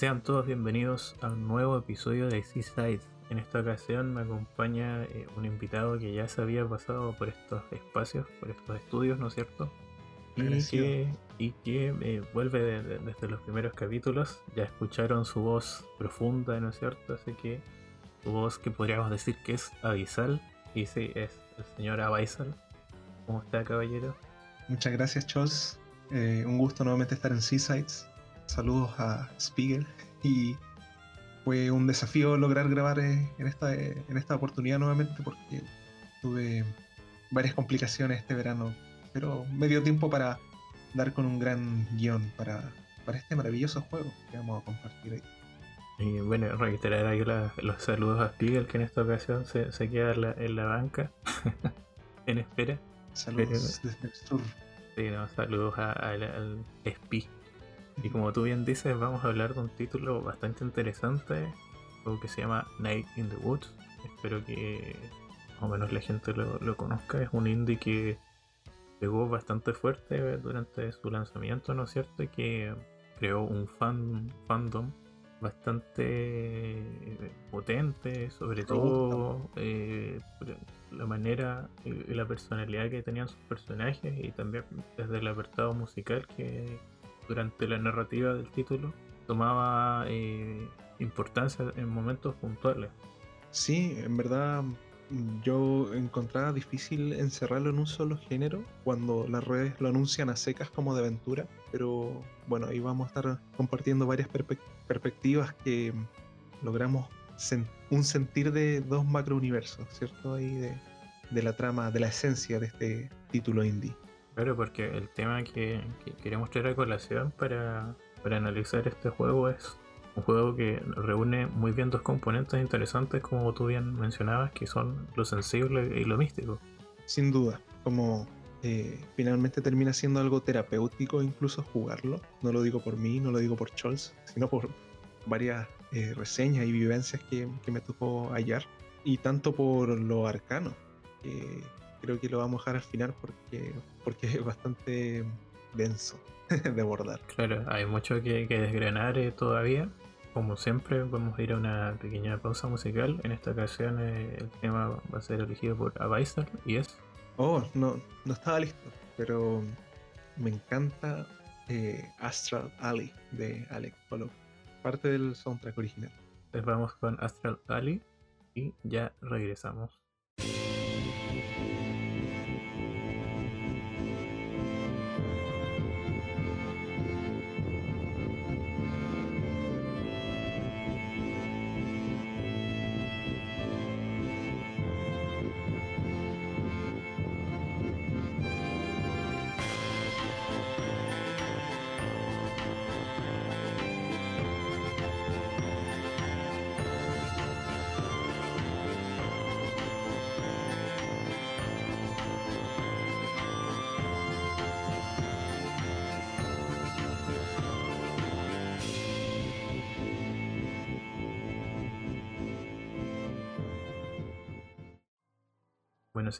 Sean todos bienvenidos a un nuevo episodio de Seaside. En esta ocasión me acompaña eh, un invitado que ya se había pasado por estos espacios, por estos estudios, ¿no es cierto? Y que, y que eh, vuelve desde los primeros capítulos. Ya escucharon su voz profunda, ¿no es cierto? Así que su voz que podríamos decir que es abisal. Y sí, es el señor Abaisal. ¿Cómo está, caballero? Muchas gracias, Chos. Eh, un gusto nuevamente estar en Seasides saludos a Spiegel y fue un desafío lograr grabar eh, en esta, eh, en esta oportunidad nuevamente porque tuve varias complicaciones este verano, pero me dio tiempo para dar con un gran guion para, para este maravilloso juego que vamos a compartir ahí. Y bueno, reiterar ahí los saludos a Spiegel que en esta ocasión se, se queda en la, banca en espera. Saludos desde el sur. Sí, saludos al, al y como tú bien dices, vamos a hablar de un título bastante interesante, algo que se llama Night in the Woods. Espero que más o menos la gente lo, conozca. Es un indie que pegó bastante fuerte durante su lanzamiento, ¿no es cierto? Que creó un fan, fandom bastante eh, potente, sobre todo eh, la manera y la personalidad que tenían sus personajes y también desde el apartado musical que durante la narrativa del título tomaba eh, importancia en momentos puntuales. Sí, en verdad yo encontraba difícil encerrarlo en un solo género cuando las redes lo anuncian a secas como de aventura, pero bueno, ahí vamos a estar compartiendo varias perspectivas que logramos un sentir de dos macrouniversos, ¿cierto? Ahí de la trama, de la esencia de este título indie. Claro, porque el tema que, queremos traer a colación para, analizar este juego es un juego que reúne muy bien dos componentes interesantes, como tú bien mencionabas, que son lo sensible y lo místico. Sin duda, como eh, finalmente termina siendo algo terapéutico incluso jugarlo. No lo digo por mí, no lo digo por Scholz, sino por varias eh, reseñas y vivencias que, me tocó hallar. Y tanto por lo arcano, creo que lo vamos a dejar al final porque, porque es bastante denso de abordar. Claro, hay mucho que, desgranar eh, todavía. Como siempre, vamos a ir a una pequeña pausa musical. En esta ocasión eh, el tema va a ser elegido por Abaisal y es... Oh, no, no estaba listo, pero me encanta eh, Astral Alley de Alex Polo, parte del soundtrack original. Entonces vamos con Astral Alley y ya regresamos.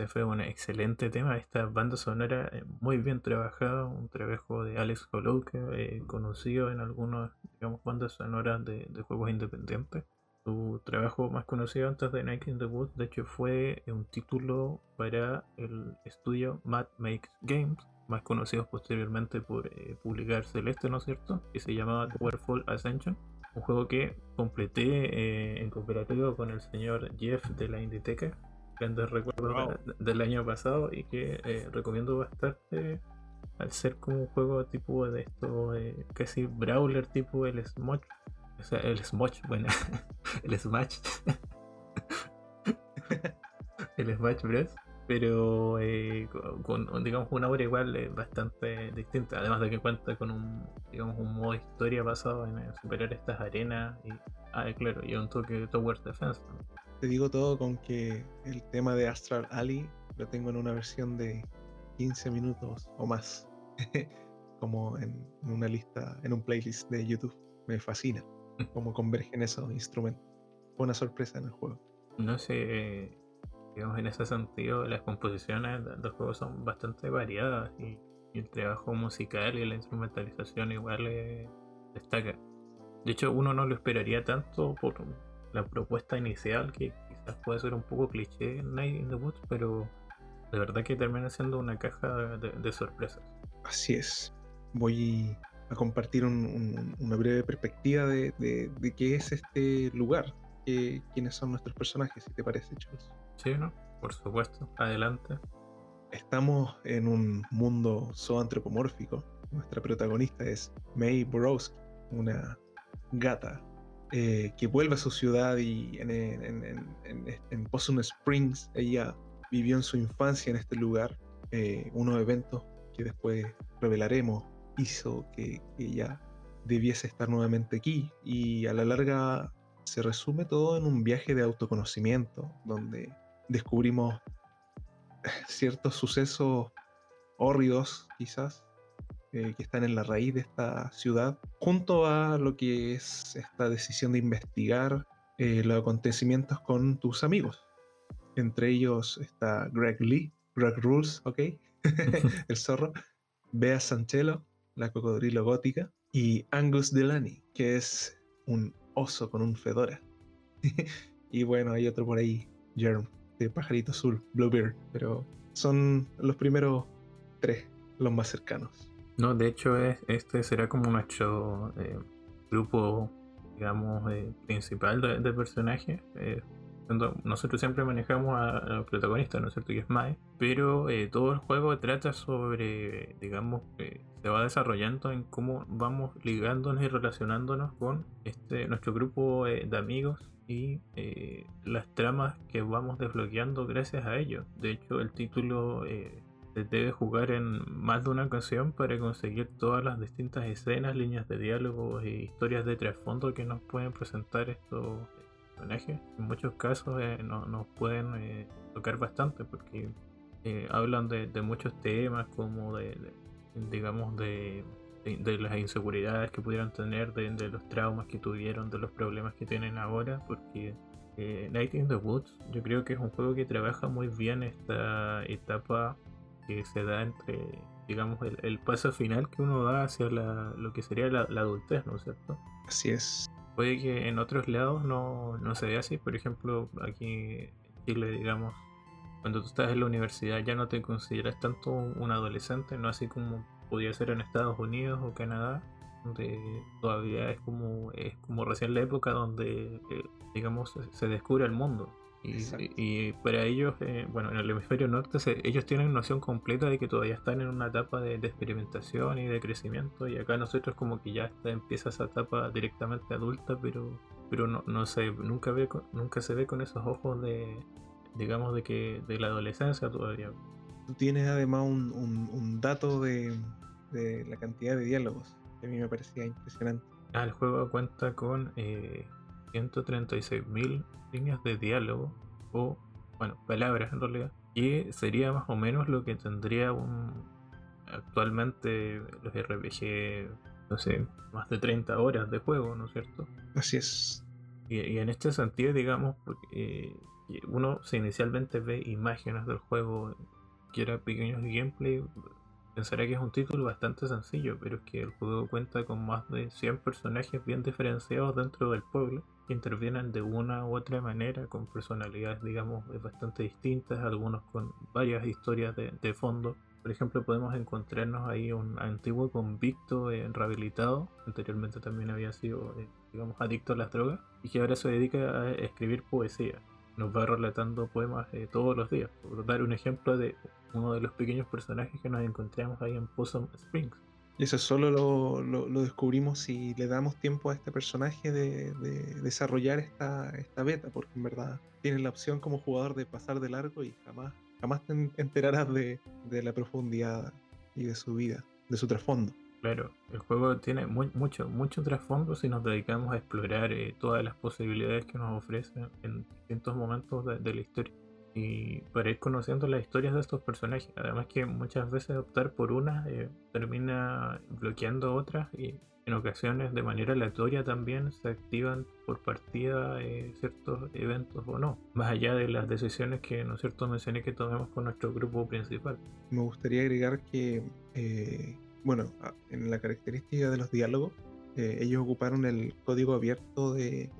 Ese fue un excelente tema. Esta banda sonora eh, muy bien trabajada, un trabajo de Alex Hollow, eh, conocido en algunas digamos, bandas sonoras de, juegos independientes. Su trabajo más conocido antes de Night in the Woods, de hecho, fue un título para el estudio Mad Makes Games, más conocido posteriormente por eh, publicar Celeste, ¿no es cierto? Que se llamaba Towerfall Ascension. Un juego que completé en cooperativo con el señor Jeff de la Inditeca grandes recuerdos del año pasado y que eh, recomiendo bastante al ser como un juego tipo de esto, eh, casi brawler tipo el Smosh, o sea, el Smosh, bueno, el Smash, el Smash Bros. Pero eh, con, digamos una obra igual eh, bastante distinta, además de que cuenta con un digamos un modo historia basado en, superar estas arenas y ah, claro, y un toque de Tower Defense. Te digo todo con que el tema de Astral Alley lo tengo en una versión de 15 minutos o más. como en, una lista, en un playlist de YouTube. Me fascina cómo convergen esos instrumentos. Fue una sorpresa en el juego. No sé, digamos, en ese sentido, las composiciones de los juegos son bastante variadas y, el trabajo musical y la instrumentalización igual destaca. De hecho, uno no lo esperaría tanto por la propuesta inicial, que quizás puede ser un poco cliché en Night in the Woods, pero de verdad que termina siendo una caja de sorpresas. Así es. Voy a compartir una breve perspectiva de, qué es este lugar, quiénes son nuestros personajes, si te parece, Charles. Sí, ¿no? Por supuesto. Adelante. Estamos en un mundo zoantropomórfico. Nuestra protagonista es May Borowski, una gata eh, que vuelve a su ciudad y en, Possum Springs ella vivió en su infancia en este lugar eh, unos eventos después revelaremos hizo que, ella debiese estar nuevamente aquí. Y a la larga se resume todo en un viaje de autoconocimiento donde descubrimos ciertos sucesos hórridos quizás eh, que están en la raíz de esta ciudad junto a lo que es esta decisión de investigar eh, los acontecimientos con tus amigos entre ellos está Greg Lee Greg Rules, ok el zorro, Bea Sanchelo, la cocodrilo gótica, y Angus Delany, que es un oso con un fedora. y bueno, hay otro por ahí, Germ, de pajarito azul, Bluebeard, pero son los primeros tres, los más cercanos. No, de hecho, este será como nuestro eh, grupo, digamos, eh, principal de, personajes. Eh, nosotros siempre manejamos al protagonista, ¿no es cierto? Que es Mae, pero todo el juego trata sobre, digamos, se va desarrollando en cómo vamos ligándonos y relacionándonos con este nuestro grupo de amigos y las tramas que vamos desbloqueando gracias a ello. De hecho, el título debe jugar en más de una ocasión para conseguir todas las distintas escenas, líneas de diálogo e historias de trasfondo que nos pueden presentar estos en muchos casos eh, nos pueden eh, tocar bastante porque eh, hablan de, muchos temas como de, digamos de, las inseguridades que pudieran tener, de, los traumas que tuvieron, de los problemas que tienen ahora, porque Night in the Woods yo creo que es un juego que trabaja muy bien esta etapa que se da entre digamos el, paso final que uno da hacia lo que sería la, la adultez, ¿no es cierto? Así es puede que en otros lados no, se vea así. Por ejemplo, aquí en Chile, digamos, cuando tú estás en la universidad ya no te consideras tanto un adolescente, no así como podría ser en Estados Unidos o Canadá, donde todavía es como, es como recién la época donde, eh, digamos, se descubre el mundo. Y, para ellos, eh, bueno, en el hemisferio norte, ellos tienen noción completa de que todavía están en una etapa de, experimentación y de crecimiento. Y acá nosotros, como que ya está, empieza esa etapa directamente adulta, pero, pero no, no se, nunca, ve, nunca se ve con esos ojos de, digamos, de que de la adolescencia todavía. Tú tienes además un, un, dato de, de, la cantidad de diálogos que a mí me parecía impresionante. Ah, el juego cuenta con eh, 136.000 líneas de diálogo o, bueno, palabras en realidad, y sería más o menos lo que tendría un actualmente los RPG, no sé, más de 30 horas de juego, ¿no es cierto? Así es. Y, en este sentido, digamos, porque eh, uno si inicialmente ve imágenes del juego, quiera pequeños gameplay, pensará que es un título bastante sencillo, pero es que el juego cuenta con más de 100 personajes bien diferenciados dentro del pueblo intervienen de una u otra manera, con personalidades, digamos, bastante distintas, algunos con varias historias de, fondo. Por ejemplo, podemos encontrarnos ahí un antiguo convicto eh, rehabilitado, anteriormente también había sido, eh, digamos, adicto a las drogas, y que ahora se dedica a escribir poesía. nos va relatando poemas eh, todos los días. Por dar un ejemplo de uno de los pequeños personajes que nos encontramos ahí en Possum Springs. Y eso solo lo, lo, descubrimos si le damos tiempo a este personaje de, desarrollar esta, esta, beta, porque en verdad tienes la opción como jugador de pasar de largo y jamás, jamás te enterarás de, de la profundidad y de su vida, de su trasfondo. Claro, el juego tiene mucho, mucho trasfondo si nos dedicamos a explorar eh, todas las posibilidades que nos ofrecen en distintos momentos de, la historia. Y para ir conociendo las historias de estos personajes. Además que muchas veces optar por una eh, termina bloqueando otras y en ocasiones de manera aleatoria también se activan por partida eh, ciertos eventos o no. Más allá de las decisiones que, ¿no es cierto?, mencioné que tomemos con nuestro grupo principal. Me gustaría agregar que bueno, en la característica de los diálogos, eh, ellos ocuparon el código abierto de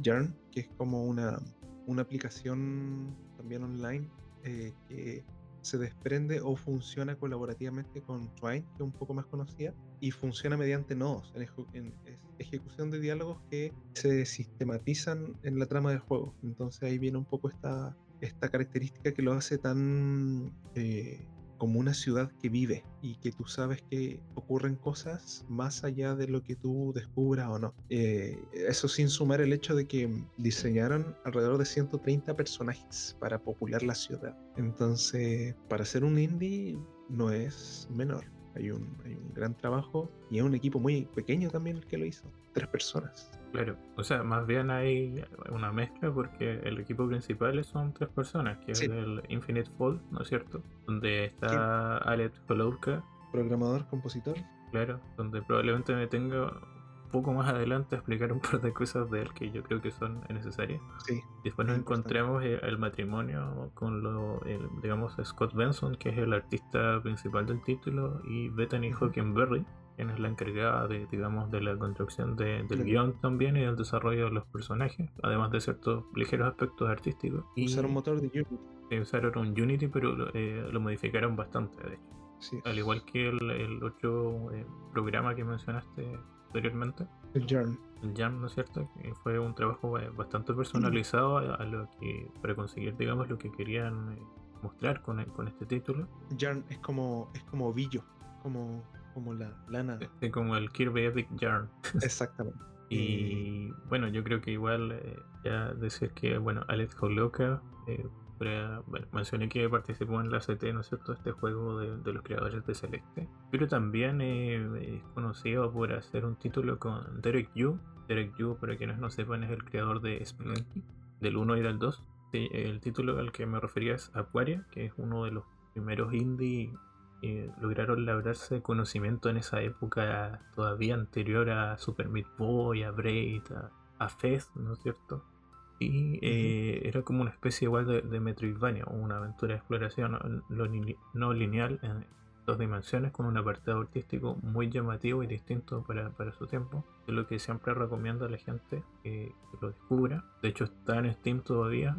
Yarn, que es como una, una aplicación también online eh, que se desprende o funciona colaborativamente con Twine, que es un poco más conocida, y funciona mediante nodos, en, ejecución de diálogos que se sistematizan en la trama del juego. Entonces ahí viene un poco esta, esta característica que lo hace tan eh, como una ciudad que vive y que tú sabes que ocurren cosas más allá de lo que tú descubras o no. Eh, eso sin sumar el hecho de que diseñaron alrededor de 130 personajes para popular la ciudad. Entonces, para ser un indie no es menor. Hay un, hay un gran trabajo y es un equipo muy pequeño también el que lo hizo. Tres personas. Claro, o sea, más bien hay una mezcla porque el equipo principal son tres personas, que es el Infinite Fall, ¿no es cierto? Donde está Alex Kolowka. Programador, compositor. Claro, donde probablemente me tenga poco más adelante a explicar un par de cosas de él que yo creo que son necesarias. Sí. Después nos encontremos eh, el matrimonio con lo, digamos, Scott Benson, que es el artista principal del título, y Bethany Hockenberry quien es la encargada de, digamos, de la construcción del guion también y del desarrollo de los personajes, además de ciertos ligeros aspectos artísticos. Y, usaron motor de Unity. usaron un Unity, pero eh, lo modificaron bastante, de hecho. Al igual que el, otro eh, programa que mencionaste anteriormente. El Yarn. El Yarn, ¿no es cierto? Que fue un trabajo eh, bastante personalizado a, lo que, para conseguir, digamos, lo que querían mostrar con, con este título. Yarn es como, es como Billo, como como la lana. como el Kirby Epic Yarn. Exactamente. y bueno, yo creo que igual eh, ya decir que, bueno, Alex Holoka, eh, mencioné que participó en la CT, ¿no es cierto?, este juego de, los creadores de Celeste. Pero también eh, es conocido por hacer un título con Derek Yu. Derek Yu, para quienes no sepan, es el creador de Spelunky, del 1 y del 2. el título al que me refería es Aquaria, que es uno de los primeros indie lograron labrarse conocimiento en esa época todavía anterior a Super Meat Boy, a Braid, a, Fez, ¿no es cierto? Y eh, era como una especie igual de, de Metroidvania, una aventura de exploración no, lineal en dos dimensiones con un apartado artístico muy llamativo y distinto para, su tiempo. Es lo que siempre recomiendo a la gente que, lo descubra. De hecho está en Steam todavía,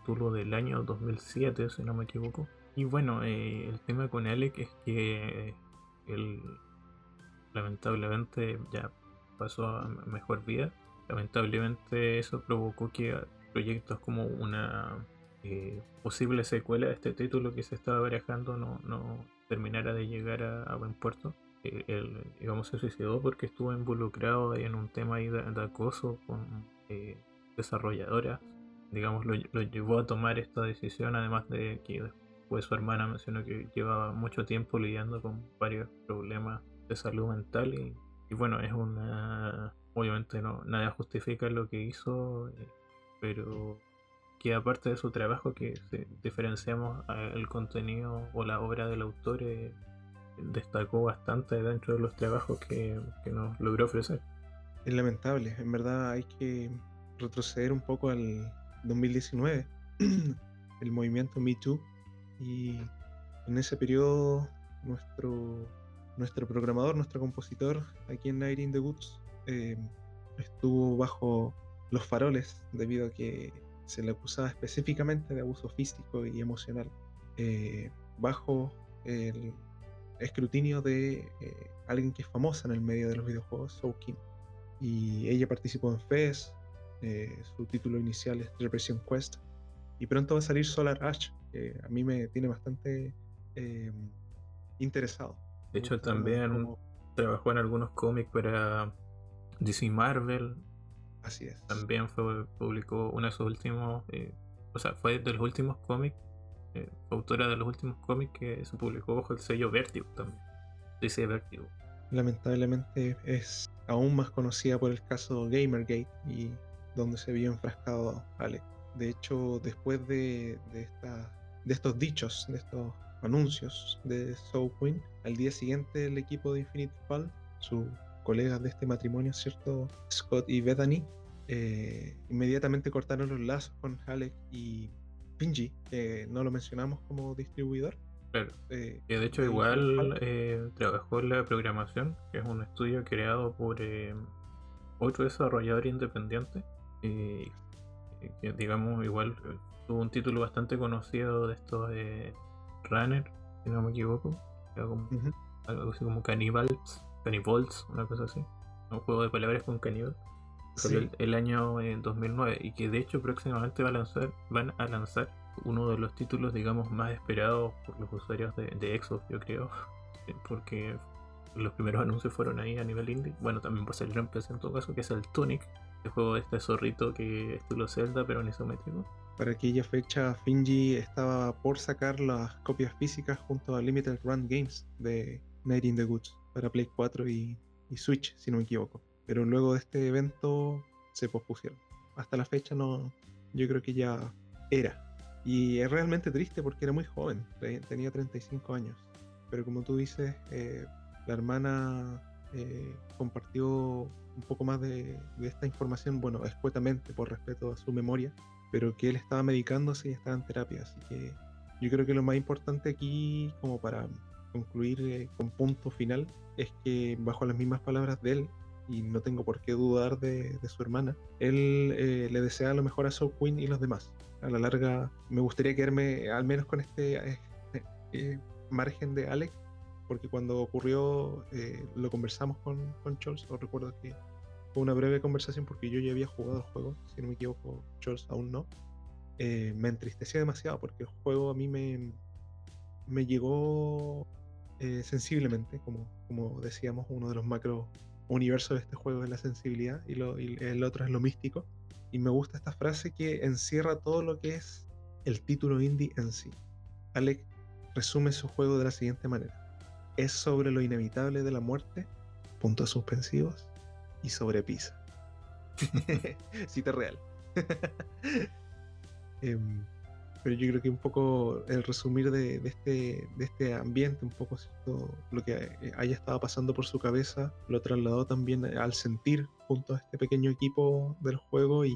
título del año 2007 si no me equivoco. Y bueno, eh, el tema con Alec es que él lamentablemente ya pasó a mejor vida. Lamentablemente eso provocó que proyectos como una eh, posible secuela de este título que se estaba barajando no, no terminara de llegar a, buen puerto. Eh, él, digamos, se suicidó porque estuvo involucrado en un tema de, de acoso con desarrolladoras. Digamos, lo, llevó a tomar esta decisión, además de que pues su hermana mencionó que llevaba mucho tiempo lidiando con varios problemas de salud mental y, bueno, es una... Obviamente no, nada justifica lo que hizo, eh, pero que aparte de su trabajo que diferenciamos el contenido o la obra del autor eh, destacó bastante dentro de los trabajos que, que, nos logró ofrecer. Es lamentable, en verdad hay que retroceder un poco al 2019, el movimiento Me Too y en ese periodo nuestro, nuestro programador, nuestro compositor aquí en Night in the Woods eh, estuvo bajo los faroles debido a que se le acusaba específicamente de abuso físico y emocional, eh, bajo el escrutinio de eh, alguien que es famosa en el medio de los videojuegos, Soul Y ella participó en FES, su título inicial es Repression Quest, y pronto va a salir Solar Ash, que a mí me tiene bastante interesado. De hecho, también trabajó en algunos cómics para DC Marvel. Así es. También fue, publicó uno de sus últimos, eh, o sea, fue de los últimos cómics, eh, autora de los últimos cómics que se publicó bajo el sello Vertigo también. DC Vertigo. Lamentablemente es aún más conocida por el caso Gamergate y donde se vio enfrascado Alex. De hecho, después de, de, de estos dichos, de estos anuncios de Soul Queen, al día siguiente el equipo de Infinity Fall, sus colegas de este matrimonio, ¿cierto? Scott y Bethany, eh, inmediatamente cortaron los lazos con Halleck y Pinji, que no lo mencionamos como distribuidor. Claro. Eh, de hecho igual eh, trabajó en la programación, que es un estudio creado por otro desarrollador independiente. que digamos igual tuvo un título bastante conocido de estos Runner, si no me equivoco. Algo así como Cannibals, Cannibals, una cosa así. Un juego de palabras con caníbal. el, año 2009 y que de hecho próximamente va a lanzar, van a lanzar uno de los títulos digamos más esperados por los usuarios de, de Xbox yo creo porque los primeros anuncios fueron ahí a nivel indie bueno también va a salir en PC en todo caso que es el Tunic el juego de este zorrito que es estilo Zelda pero en isométrico para aquella fecha, Finji estaba por sacar las copias físicas junto a Limited Run Games de Night in the Goods para Play 4 y, Switch, si no me equivoco. Pero luego de este evento se pospusieron. Hasta la fecha no, yo creo que ya era. Y es realmente triste porque era muy joven, tenía 35 años. Pero como tú dices, eh, la hermana eh, compartió un poco más de, de, esta información, bueno, escuetamente por respeto a su memoria, pero que él estaba medicándose y estaba en terapia. Así que yo creo que lo más importante aquí, como para concluir eh, con punto final, es que bajo las mismas palabras de él, y no tengo por qué dudar de, su hermana, él eh, le desea lo mejor a Soul Queen y los demás. A la larga, me gustaría quedarme al menos con este eh, margen de Alex, porque cuando ocurrió lo conversamos con, con Charles, os recuerdo que fue una breve conversación porque yo ya había jugado el juego, si no me equivoco, Charles aún no. Me entristecía demasiado porque el juego a mí me, me llegó eh, sensiblemente, como, como decíamos, uno de los macro universos de este juego es la sensibilidad y, lo, y el otro es lo místico. Y me gusta esta frase que encierra todo lo que es el título indie en sí. Alec resume su juego de la siguiente manera. Es sobre lo inevitable de la muerte, puntos suspensivos, y sobre pizza. Cita real. Em, pero yo creo que un poco el resumir de, este, de este ambiente, un poco lo que haya estado pasando por su cabeza, lo trasladó también al sentir junto a este pequeño equipo del juego y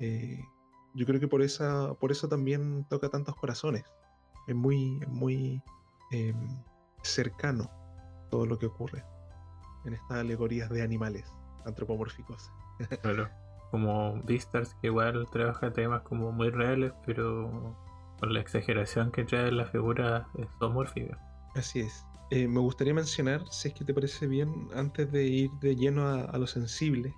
eh, yo creo que por, esa, por eso también toca tantos corazones. Es muy, muy em, cercano todo lo que ocurre en estas alegorías de animales antropomórficos. Claro, como Beastars que igual trabaja temas como muy reales, pero la exageración que trae la figura zoomórfica. Así es. Eh, me gustaría mencionar, si es que te parece bien, antes de ir de lleno a, lo sensible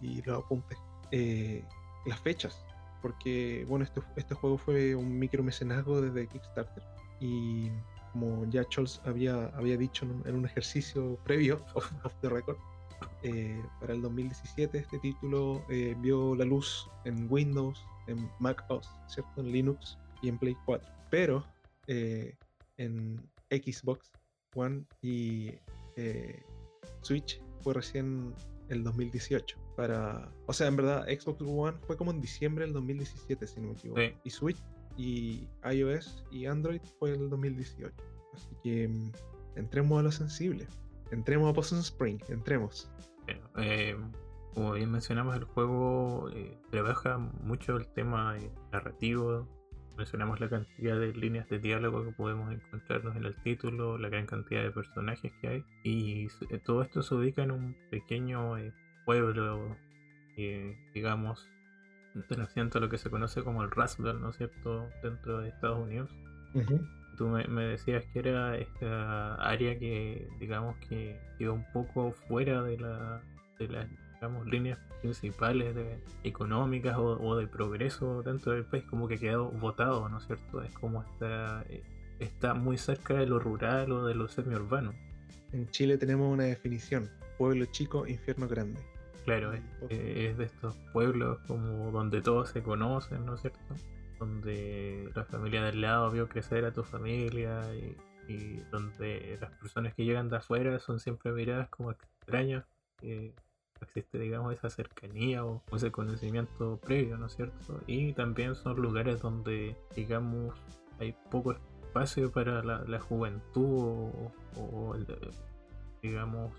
y, los apuntes, eh, las fechas. Porque, bueno, este, este juego fue un micromecenazgo desde Kickstarter. Y como ya Charles había, había dicho en un, ejercicio previo, off the record, eh, para el 2017 este título vio la luz en Windows, en Mac OS, ¿cierto? En Linux y en Play 4. Pero eh, en Xbox One y Switch fue recién el 2018. Para, o sea, en verdad, Xbox One fue como en diciembre del 2017, si no me equivoco. Y Switch y iOS y Android fue el 2018. Así que mm, entremos a lo sensible. Entremos a Poison Spring, entremos. Eh, como bien mencionamos, el juego eh, trabaja mucho el tema eh, narrativo. Mencionamos la cantidad de líneas de diálogo que podemos encontrarnos en el título, la gran cantidad de personajes que hay. Y todo esto se ubica en un pequeño pueblo, digamos, perteneciente a lo que se conoce como el Rasdal, ¿no es cierto?, dentro de Estados Unidos. Tú me, decías que era esta área que, digamos, que quedó un poco fuera de la, de la digamos, líneas principales de, económicas o, de progreso dentro del país, como que ha quedado votado, ¿no es cierto? Es como está, eh, está muy cerca de lo rural o de lo semi-urbano. En Chile tenemos una definición, pueblo chico, infierno grande. Claro, es, es de estos pueblos como donde todos se conocen, ¿no es cierto? Donde la familia del lado vio crecer a tu familia y y donde las personas que llegan de afuera son siempre miradas como extrañas, que existe, digamos, esa cercanía o, ese conocimiento previo, ¿no es cierto? Y también son lugares donde, digamos, hay poco espacio para la, juventud o, el, digamos,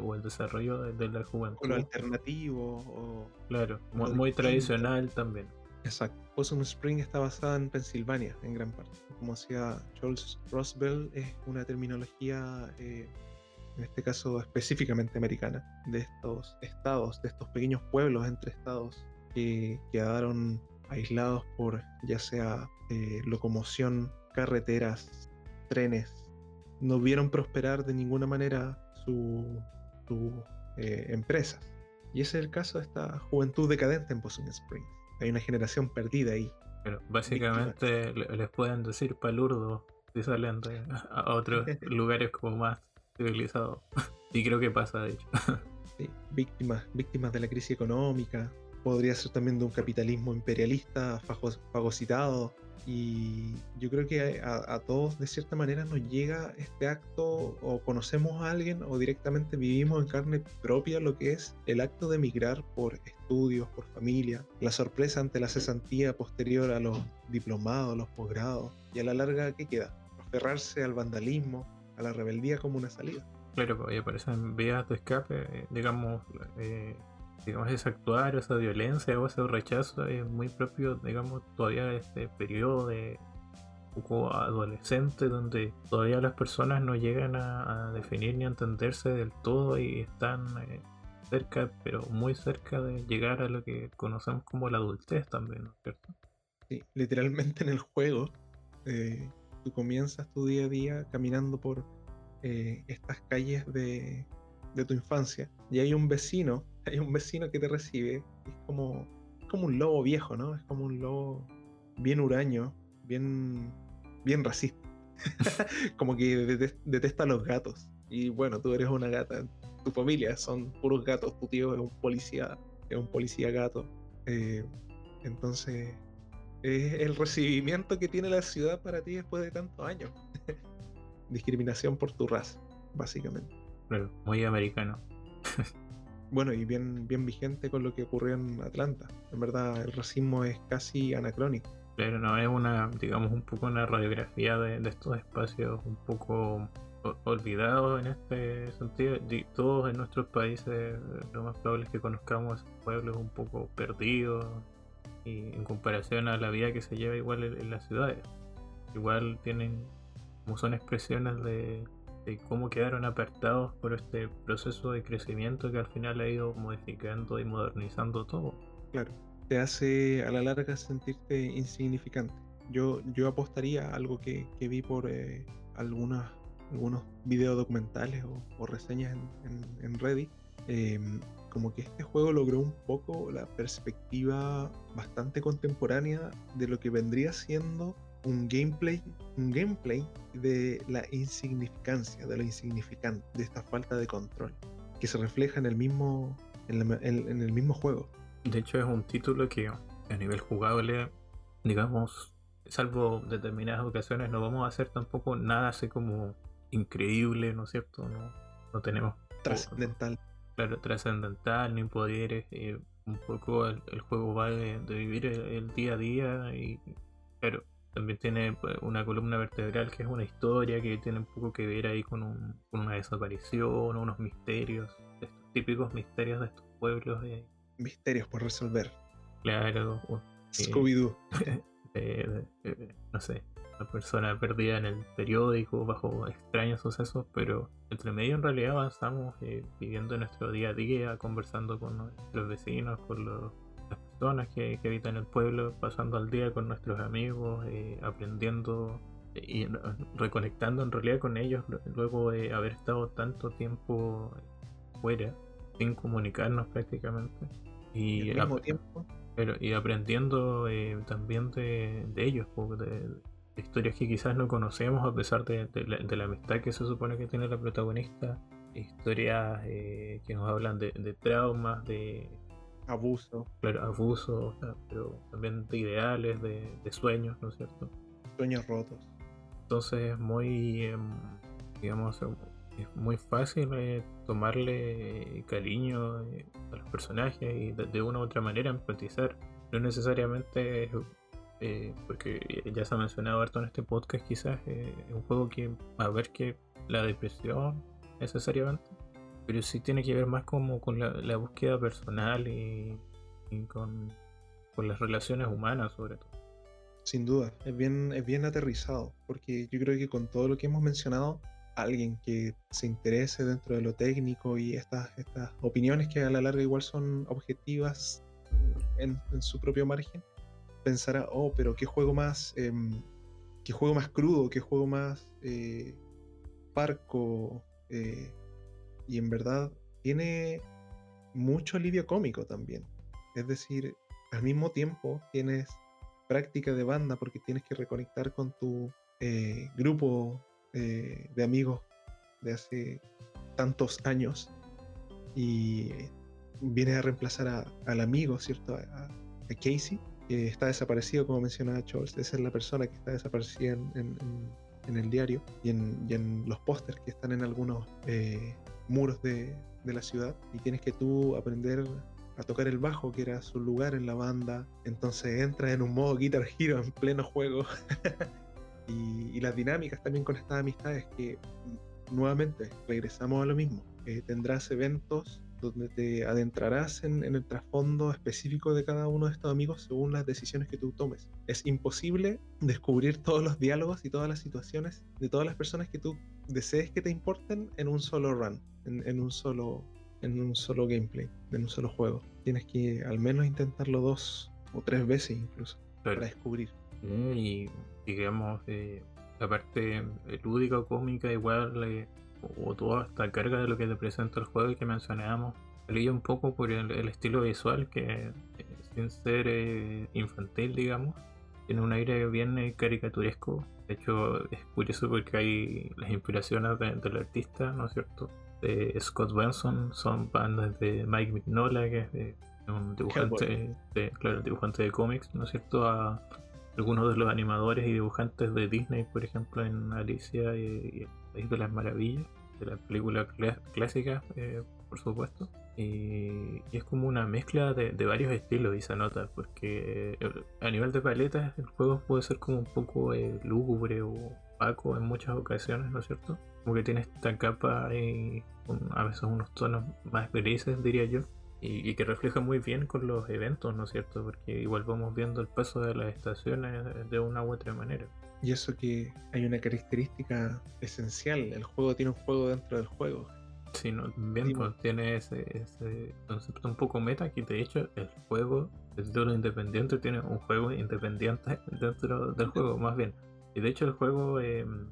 o el desarrollo de, la juventud. O lo alternativo. O claro, muy tradicional también. Exacto. Possum Spring está basada en Pensilvania en gran parte. Como decía Charles Roswell, es una terminología, eh, en este caso específicamente americana, de estos estados, de estos pequeños pueblos entre estados que quedaron aislados por ya sea eh, locomoción, carreteras, trenes. No vieron prosperar de ninguna manera sus su, eh, empresas. Y ese es el caso de esta juventud decadente en Possum Springs hay una generación perdida ahí. Pero básicamente les pueden decir palurdo si salen a otros lugares como más civilizados. y creo que pasa, de hecho. sí, víctimas, víctimas de la crisis económica. Podría ser también de un capitalismo imperialista, fagocitado, y yo creo que a, todos de cierta manera nos llega este acto o conocemos a alguien o directamente vivimos en carne propia lo que es el acto de emigrar por estudios, por familia, la sorpresa ante la cesantía posterior a los diplomados, los posgrados y a la larga ¿qué queda? Aferrarse al vandalismo, a la rebeldía como una salida. Claro, porque aparecen vías de escape, eh, digamos, eh, digamos, ese actuar, esa violencia o ese rechazo es muy propio, digamos, todavía de este periodo de poco adolescente donde todavía las personas no llegan a, definir ni a entenderse del todo y están eh, cerca, pero muy cerca de llegar a lo que conocemos como la adultez también, ¿no es cierto? Sí, literalmente en el juego eh, tú comienzas tu día a día caminando por eh, estas calles de, de tu infancia y hay un vecino hay un vecino que te recibe, es como, como un lobo viejo, ¿no? Es como un lobo bien huraño, bien, bien racista. como que detesta a los gatos. Y bueno, tú eres una gata, tu familia son puros gatos, tu tío es un policía, es un policía gato. Eh, entonces, es el recibimiento que tiene la ciudad para ti después de tantos años. Discriminación por tu raza, básicamente. Claro, muy americano. bueno, y bien, bien vigente con lo que ocurrió en Atlanta. En verdad, el racismo es casi anacrónico. Pero no es una, digamos, un poco una radiografía de, estos espacios un poco olvidados en este sentido. Todos en nuestros países, lo más probable es que conozcamos pueblos un poco perdidos y en comparación a la vida que se lleva igual en las ciudades. Igual tienen, como son expresiones de, cómo quedaron apartados por este proceso de crecimiento que al final ha ido modificando y modernizando todo. Claro, te hace a la larga sentirte insignificante. Yo, yo apostaría algo que, vi por eh, algunos videos documentales o, reseñas en, Reddit, em, como que este juego logró un poco la perspectiva bastante contemporánea de lo que vendría siendo un gameplay, un gameplay de la insignificancia, de lo insignificante, de esta falta de control, que se refleja en el mismo, en, el mismo juego. De hecho, es un título que a nivel jugable, digamos, salvo determinadas ocasiones, no vamos a hacer tampoco nada así como increíble, ¿no es cierto? No, no tenemos. Trascendental. Claro, trascendental, ni poderes. Eh, un poco el, juego va de, vivir el, día a día y, claro, también tiene pues, una columna vertebral que es una historia que tiene un poco que ver ahí con, un, una desaparición, unos misterios, estos típicos misterios de estos pueblos. De... Misterios por resolver. Claro. Scooby-Doo. no sé, una persona perdida en el periódico bajo extraños sucesos, pero entre medio en realidad avanzamos eh, viviendo nuestro día a día, conversando con nuestros vecinos, con los personas que, habitan el pueblo, pasando al día con nuestros amigos, eh, aprendiendo y reconectando en realidad con ellos luego de haber estado tanto tiempo fuera. sin comunicarnos prácticamente. Y, al mismo tiempo. Pero, y aprendiendo eh, también de, ellos, de, de, historias que quizás no conocemos a pesar de, la, amistad que se supone que tiene la protagonista, historias eh, que nos hablan de, traumas, de abuso, claro, abuso, pero también de ideales, de, sueños, ¿no es cierto? Sueños rotos. Entonces es muy, em, digamos, es muy fácil eh, tomarle cariño eh, a los personajes y de, una u otra manera empatizar. No necesariamente, eh, porque ya se ha mencionado harto en este podcast, quizás es un juego que va a ver que la depresión necesariamente, pero sí tiene que ver más como con la, búsqueda personal y, con, con las relaciones humanas sobre todo. Sin duda, es bien, es bien aterrizado, porque yo creo que con todo lo que hemos mencionado, alguien que se interese dentro de lo técnico y estas, estas opiniones que a la larga igual son objetivas en, su propio margen, pensará, oh, pero qué juego más, em, qué juego más crudo, qué juego más eh, parco, eh, y en verdad tiene mucho alivio cómico también. Es decir, al mismo tiempo tienes práctica de banda porque tienes que reconectar con tu eh, grupo de amigos de hace tantos años y viene a reemplazar al amigo, ¿cierto? A, Casey, que está desaparecido, como mencionaba Charles. Esa es la persona que está desaparecida en, el diario y en, los pósters que están en algunos eh, muros de, de la ciudad. Y tienes que tú aprender a tocar el bajo, que era su lugar en la banda. Entonces entras en un modo Guitar Hero en pleno juego. y, las dinámicas también con estas amistades que nuevamente regresamos a lo mismo. Eh, tendrás eventos donde te adentrarás en, el trasfondo específico de cada uno de estos amigos según las decisiones que tú tomes. Es imposible descubrir todos los diálogos y todas las situaciones de todas las personas que tú desees que te importen en un solo run, en, un solo en un solo gameplay, en un solo juego. Tienes que al menos intentarlo dos o tres veces incluso para descubrir. Y digamos, eh, la parte lúdica o cómica igual, o toda esta carga de lo que te presenta el juego y que mencionábamos, salía un poco por el, estilo visual que eh, sin ser eh, infantil, digamos, tiene un aire bien caricaturesco. De hecho, es curioso porque hay las inspiraciones del artista, ¿no es cierto? De Scott Benson son bandas de Mike Mignola, que es un dibujante de, claro, dibujante de cómics, ¿no es cierto? A, algunos de los animadores y dibujantes de Disney, por ejemplo, en Alicia y, el País de las Maravillas, de la película clásica, eh, por supuesto. Y, es como una mezcla de, varios estilos y se nota, porque eh, a nivel de paletas el juego puede ser como un poco eh, lúgubre o opaco en muchas ocasiones, ¿no es cierto? Como que tiene esta capa y a veces unos tonos más grises, diría yo y, que refleja muy bien con los eventos, ¿no es cierto? Porque igual vamos viendo el paso de las estaciones de una u otra manera. Y eso que hay una característica esencial, el juego tiene un juego dentro del juego. Sí, no, bien, pues, tiene ese, concepto un poco meta que de hecho el juego, el título independiente, tiene un juego independiente dentro del juego, más bien. Y de hecho el juego em,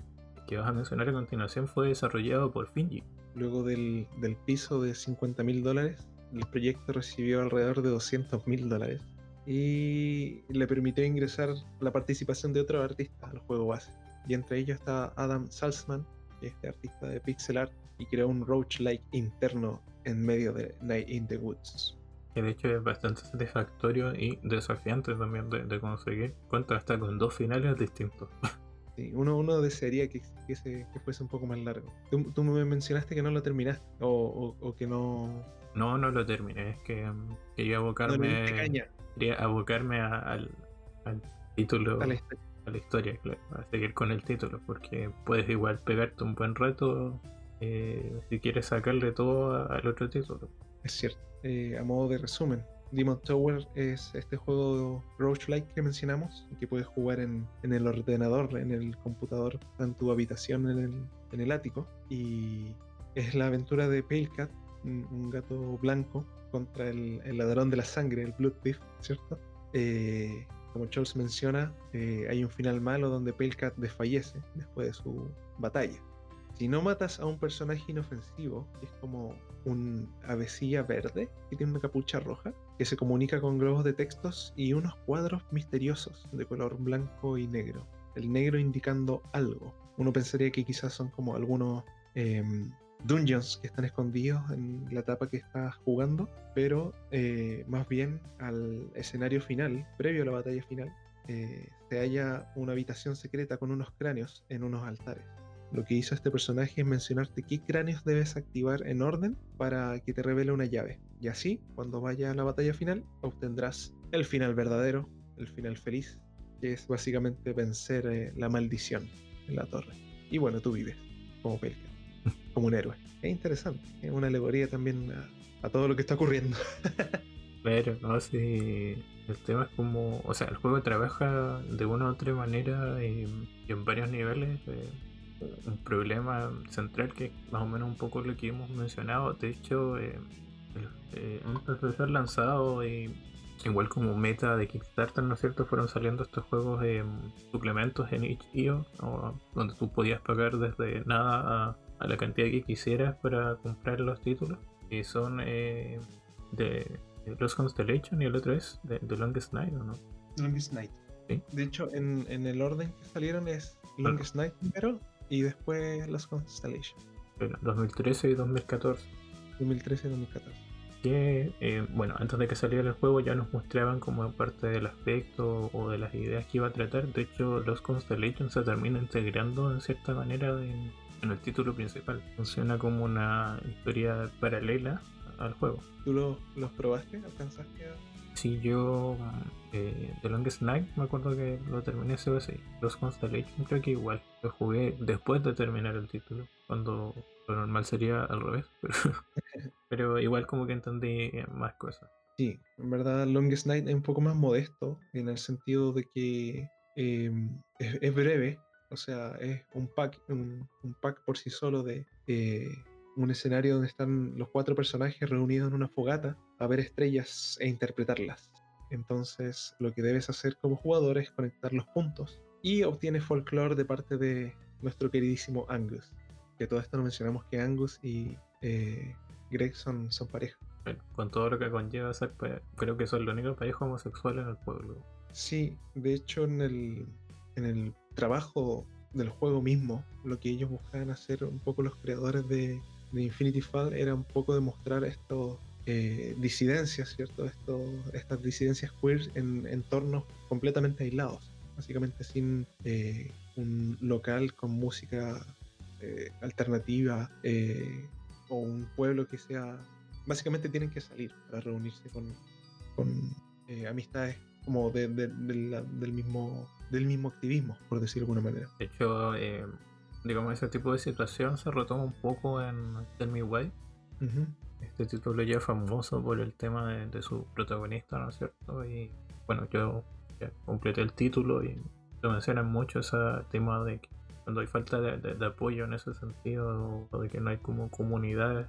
que vas a mencionar a continuación fue desarrollado por Finji. Luego del, del piso de 50 mil dólares, el proyecto recibió alrededor de 200 mil dólares y le permitió ingresar la participación de otros artistas al juego base. Y entre ellos está Adam Salzman, este artista de pixel art, y creó un roach-like interno en medio de Night in the Woods. Que de hecho es bastante satisfactorio y desafiante también de, conseguir. Cuenta hasta con dos finales distintos. Sí, uno, uno desearía que, que, fuese un poco más largo. Tú, me mencionaste que no lo terminaste o que no, no, no lo terminé, es que um, quería abocarme. quería abocarme al, título. A la, historia. claro. A seguir con el título, porque puedes igual pegarte un buen reto eh, si quieres sacarle todo al otro título. Es cierto. Eh, a modo de resumen, Demon Tower es este juego roguelike que mencionamos que puedes jugar en, el ordenador, en el computador, en tu habitación, en el, en el ático. Y es la aventura de Pale Cat, un, gato blanco contra el, ladrón de la sangre, el Blood Thief, ¿cierto? Eh, como Charles menciona, eh, hay un final malo donde Pelcat desfallece después de su batalla. Si no matas a un personaje inofensivo, es como un avecilla verde que tiene una capucha roja, que se comunica con globos de textos y unos cuadros misteriosos de color blanco y negro. El negro indicando algo. Uno pensaría que quizás son como algunos em, dungeons que están escondidos en la etapa que estás jugando, pero eh, más bien al escenario final, previo a la batalla final, eh, se halla una habitación secreta con unos cráneos en unos altares. Lo que hizo este personaje es mencionarte qué cráneos debes activar en orden para que te revele una llave. Y así, cuando vaya a la batalla final, obtendrás el final verdadero, el final feliz, que es básicamente vencer eh, la maldición en la torre. Y bueno, tú vives como Pelka, como un héroe. Es interesante, es una alegoría también a, todo lo que está ocurriendo. Pero, no, sí, el tema es como, o sea, el juego trabaja de una u otra manera y, en varios niveles. Eh, un problema central que más o menos un poco lo que hemos mencionado. De hecho, eh, eh, antes de ser lanzado, y igual como meta de Kickstarter, ¿no es cierto? Fueron saliendo estos juegos de suplementos en itch.io, donde tú podías pagar desde nada a, la cantidad que quisieras para comprar los títulos. Y son eh, de, Los Constellation y el otro es de The Longest Night, ¿o no? Longest Night. De hecho, en, en, el orden que salieron es Longest Night primero, y después los Constellation. 2013 y 2014. 2013 y 2014. Que, eh, bueno, antes de que saliera el juego ya nos mostraban como parte del aspecto o de las ideas que iba a tratar. De hecho, los Constellation se termina integrando en cierta manera en, el título principal. Funciona como una historia paralela al juego. ¿Tú los probaste? ¿Alcanzaste a.? Sí, yo. Eh, The Longest Night, me acuerdo que lo terminé vez. Los Constellation, creo que igual. Lo jugué después de terminar el título. Cuando lo normal sería al revés. Pero, igual, como que entendí más cosas. Sí, en verdad, Longest Night es un poco más modesto. En el sentido de que em, es, breve. O sea, es un pack, un, pack por sí solo de. Eh, un escenario donde están los cuatro personajes reunidos en una fogata a ver estrellas e interpretarlas. Entonces lo que debes hacer como jugador es conectar los puntos y obtienes folklore de parte de nuestro queridísimo Angus. Que todo esto no mencionamos que Angus y eh, Greg son, son pareja. Bueno, con todo lo que conlleva ser, creo que son los únicos pareja homosexuales en el pueblo. Sí, de hecho en el, en el trabajo del juego mismo, lo que ellos buscaban hacer un poco los creadores de, de Infinity Fall era un poco demostrar estos eh, disidencias, ¿cierto? Esto, estas disidencias queer en entornos completamente aislados, básicamente sin eh, un local con música eh, alternativa o un pueblo que sea... Básicamente tienen que salir para reunirse con, con amistades como del, mismo, del mismo activismo, por decirlo de alguna manera. De hecho, digamos, ese tipo de situación se retoma un poco en Tell Me Why. Este título ya es famoso por el tema de, su protagonista, ¿no es cierto? Y bueno, yo ya completé el título y se mencionan mucho ese tema de que cuando hay falta de, apoyo en ese sentido, o de que no hay como comunidades,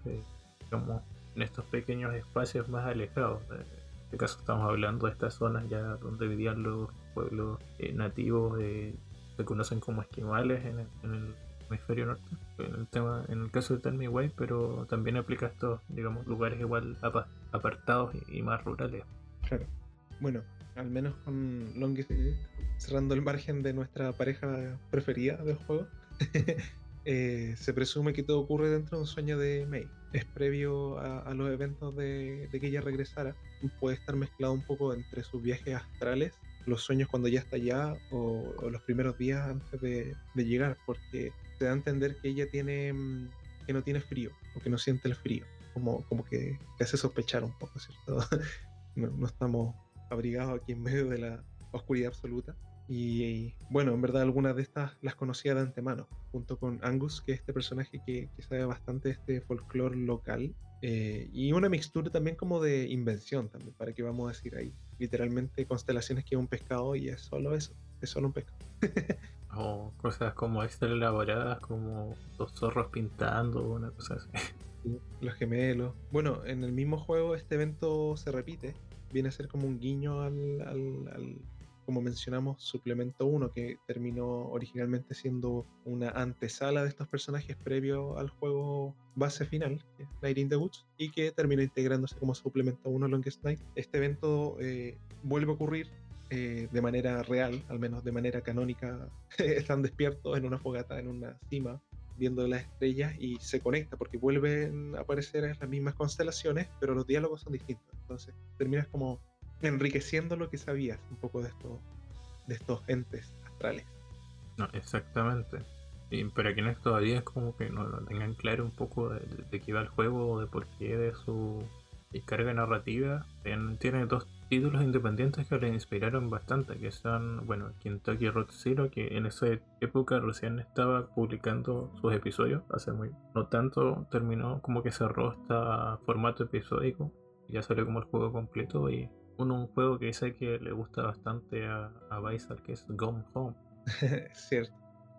digamos, en estos pequeños espacios más alejados. En este caso estamos hablando de estas zonas ya donde vivían los pueblos eh, nativos, eh, se conocen como esquimales en el hemisferio norte, en el tema, en el caso de Tell Me Why, pero también aplica a estos, digamos, lugares igual apartados y, más rurales. Claro. Bueno, al menos con Longest cerrando el margen de nuestra pareja preferida del juego, eh, se presume que todo ocurre dentro de un sueño de May. Es previo a, los eventos de, que ella regresara. Puede estar mezclado un poco entre sus viajes astrales los sueños cuando ya está allá o, los primeros días antes de, llegar, porque te da a entender que ella tiene mm, que no tiene frío o que no siente el frío, como, como que te hace sospechar un poco, ¿cierto? no, estamos abrigados aquí en medio de la oscuridad absoluta. Y, bueno, en verdad algunas de estas las conocía de antemano, junto con Angus, que es este personaje que, que sabe bastante de este folclore local, eh, y una mixtura también como de invención también, para que vamos a decir ahí. Literalmente constelaciones que es un pescado y es solo eso, es solo un pescado. o cosas como extra elaboradas, como los zorros pintando, una cosa así. los gemelos. Bueno, en el mismo juego este evento se repite. Viene a ser como un guiño al, como mencionamos, Suplemento 1, que terminó originalmente siendo una antesala de estos personajes previo al juego base final, que Night in the Woods, y que terminó integrándose como Suplemento 1 Longest Night. Este evento eh, vuelve a ocurrir eh, de manera real, al menos de manera canónica, están despiertos en una fogata, en una cima, viendo las estrellas y se conecta porque vuelven a aparecer en las mismas constelaciones, pero los diálogos son distintos. Entonces terminas como enriqueciendo lo que sabías un poco de estos, de estos entes astrales. No, exactamente. Y para quienes todavía es como que no, tengan claro un poco de, qué va el juego de por qué de su carga narrativa, tiene dos títulos independientes que le inspiraron bastante, que son, bueno, Kentucky Road Zero, que en esa época recién estaba publicando sus episodios, hace muy, no tanto terminó, como que cerró este formato episódico, ya salió como el juego completo y un juego que sé que le gusta bastante a, a que es Gone Home. Cierto,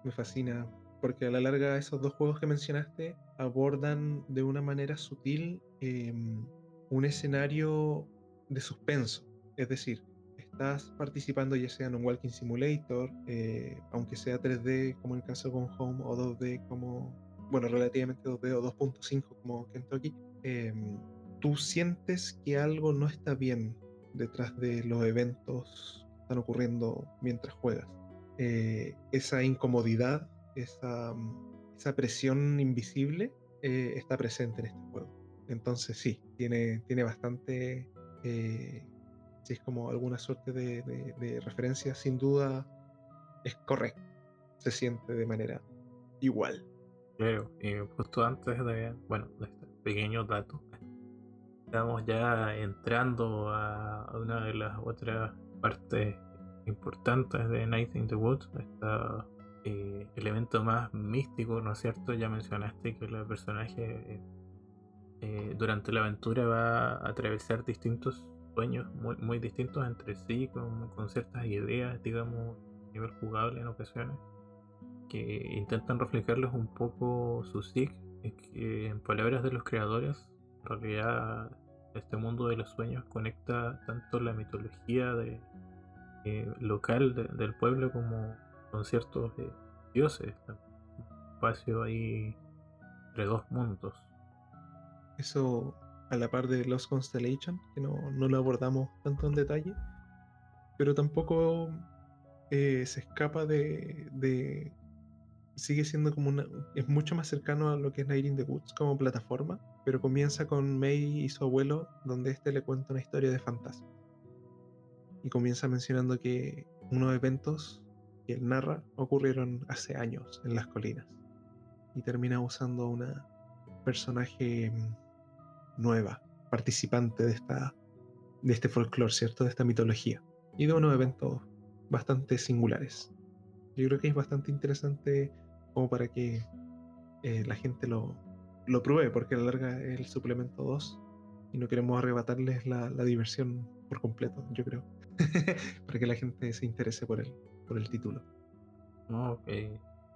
me fascina, porque a la larga esos dos juegos que mencionaste abordan de una manera sutil em, un escenario de suspenso. Es decir, estás participando ya sea en un Walking Simulator, eh, aunque sea 3D como en el caso con Home o 2D como, bueno, relativamente 2D o 2.5 como Kentucky, em, tú sientes que algo no está bien detrás de los eventos que están ocurriendo mientras juegas. Eh, esa incomodidad, esa, esa presión invisible eh, está presente en este juego. Entonces sí, tiene, tiene bastante eh, si es como alguna suerte de, referencia, sin duda es correcto. Se siente de manera igual. Claro, y justo antes de, bueno, de este pequeño dato, estamos ya entrando a una de las otras partes importantes de Night in the Woods, este elemento más místico, ¿no es cierto? Ya mencionaste que el personaje eh, eh, durante la aventura va a atravesar distintos sueños muy, muy distintos entre sí, con, con, ciertas ideas, digamos, a nivel jugable en ocasiones, que intentan reflejarles un poco su sig, que en palabras de los creadores, en realidad este mundo de los sueños conecta tanto la mitología de, eh, local del pueblo como con ciertos eh, dioses, un espacio ahí entre dos mundos. Eso a la par de Lost Constellation, que no, lo abordamos tanto en detalle, pero tampoco eh, se escapa de, Sigue siendo como una. Es mucho más cercano a lo que es Night the Woods como plataforma, pero comienza con May y su abuelo, donde este le cuenta una historia de fantasma. Y comienza mencionando que unos eventos que él narra ocurrieron hace años en las colinas. Y termina usando una personaje mm, nueva, participante de, esta, de este folclore, ¿cierto? De esta mitología. Y de unos eventos bastante singulares. Yo creo que es bastante interesante como para que eh, la gente lo, lo pruebe, porque a la larga es el suplemento 2 y no queremos arrebatarles la, la diversión por completo, yo creo. para que la gente se interese por el, por el título. ok,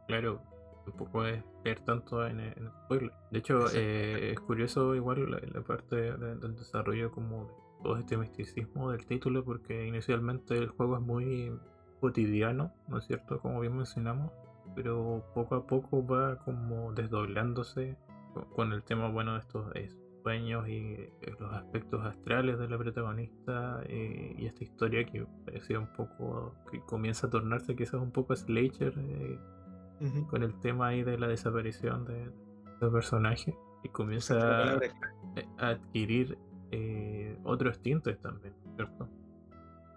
claro tampoco es ver tanto en, el spoiler. De hecho, eh, es curioso igual la, parte del desarrollo como de todo este misticismo del título, porque inicialmente el juego es muy cotidiano, ¿no es cierto? Como bien mencionamos, pero poco a poco va como desdoblándose con, el tema, bueno, de estos sueños y eh, los aspectos astrales de la protagonista eh, y esta historia que parecía un poco, que comienza a tornarse quizás un poco Slayer con el tema ahí de la desaparición de, del personaje y comienza a, adquirir eh, otros tintes también, ¿cierto?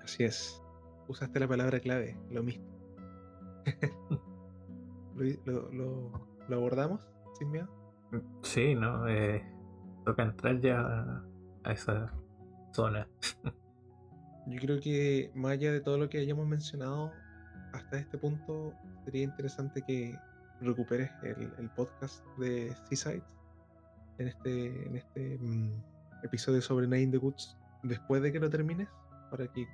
Así es. Usaste la palabra clave, lo mismo. ¿Lo, abordamos sin miedo? Sí, ¿no? Eh, toca entrar ya a esa zona. Yo creo que más allá de todo lo que hayamos mencionado, hasta este punto sería interesante que recuperes el, podcast de Seaside en este, en este mm, episodio sobre Nine the Woods después de que lo termines para que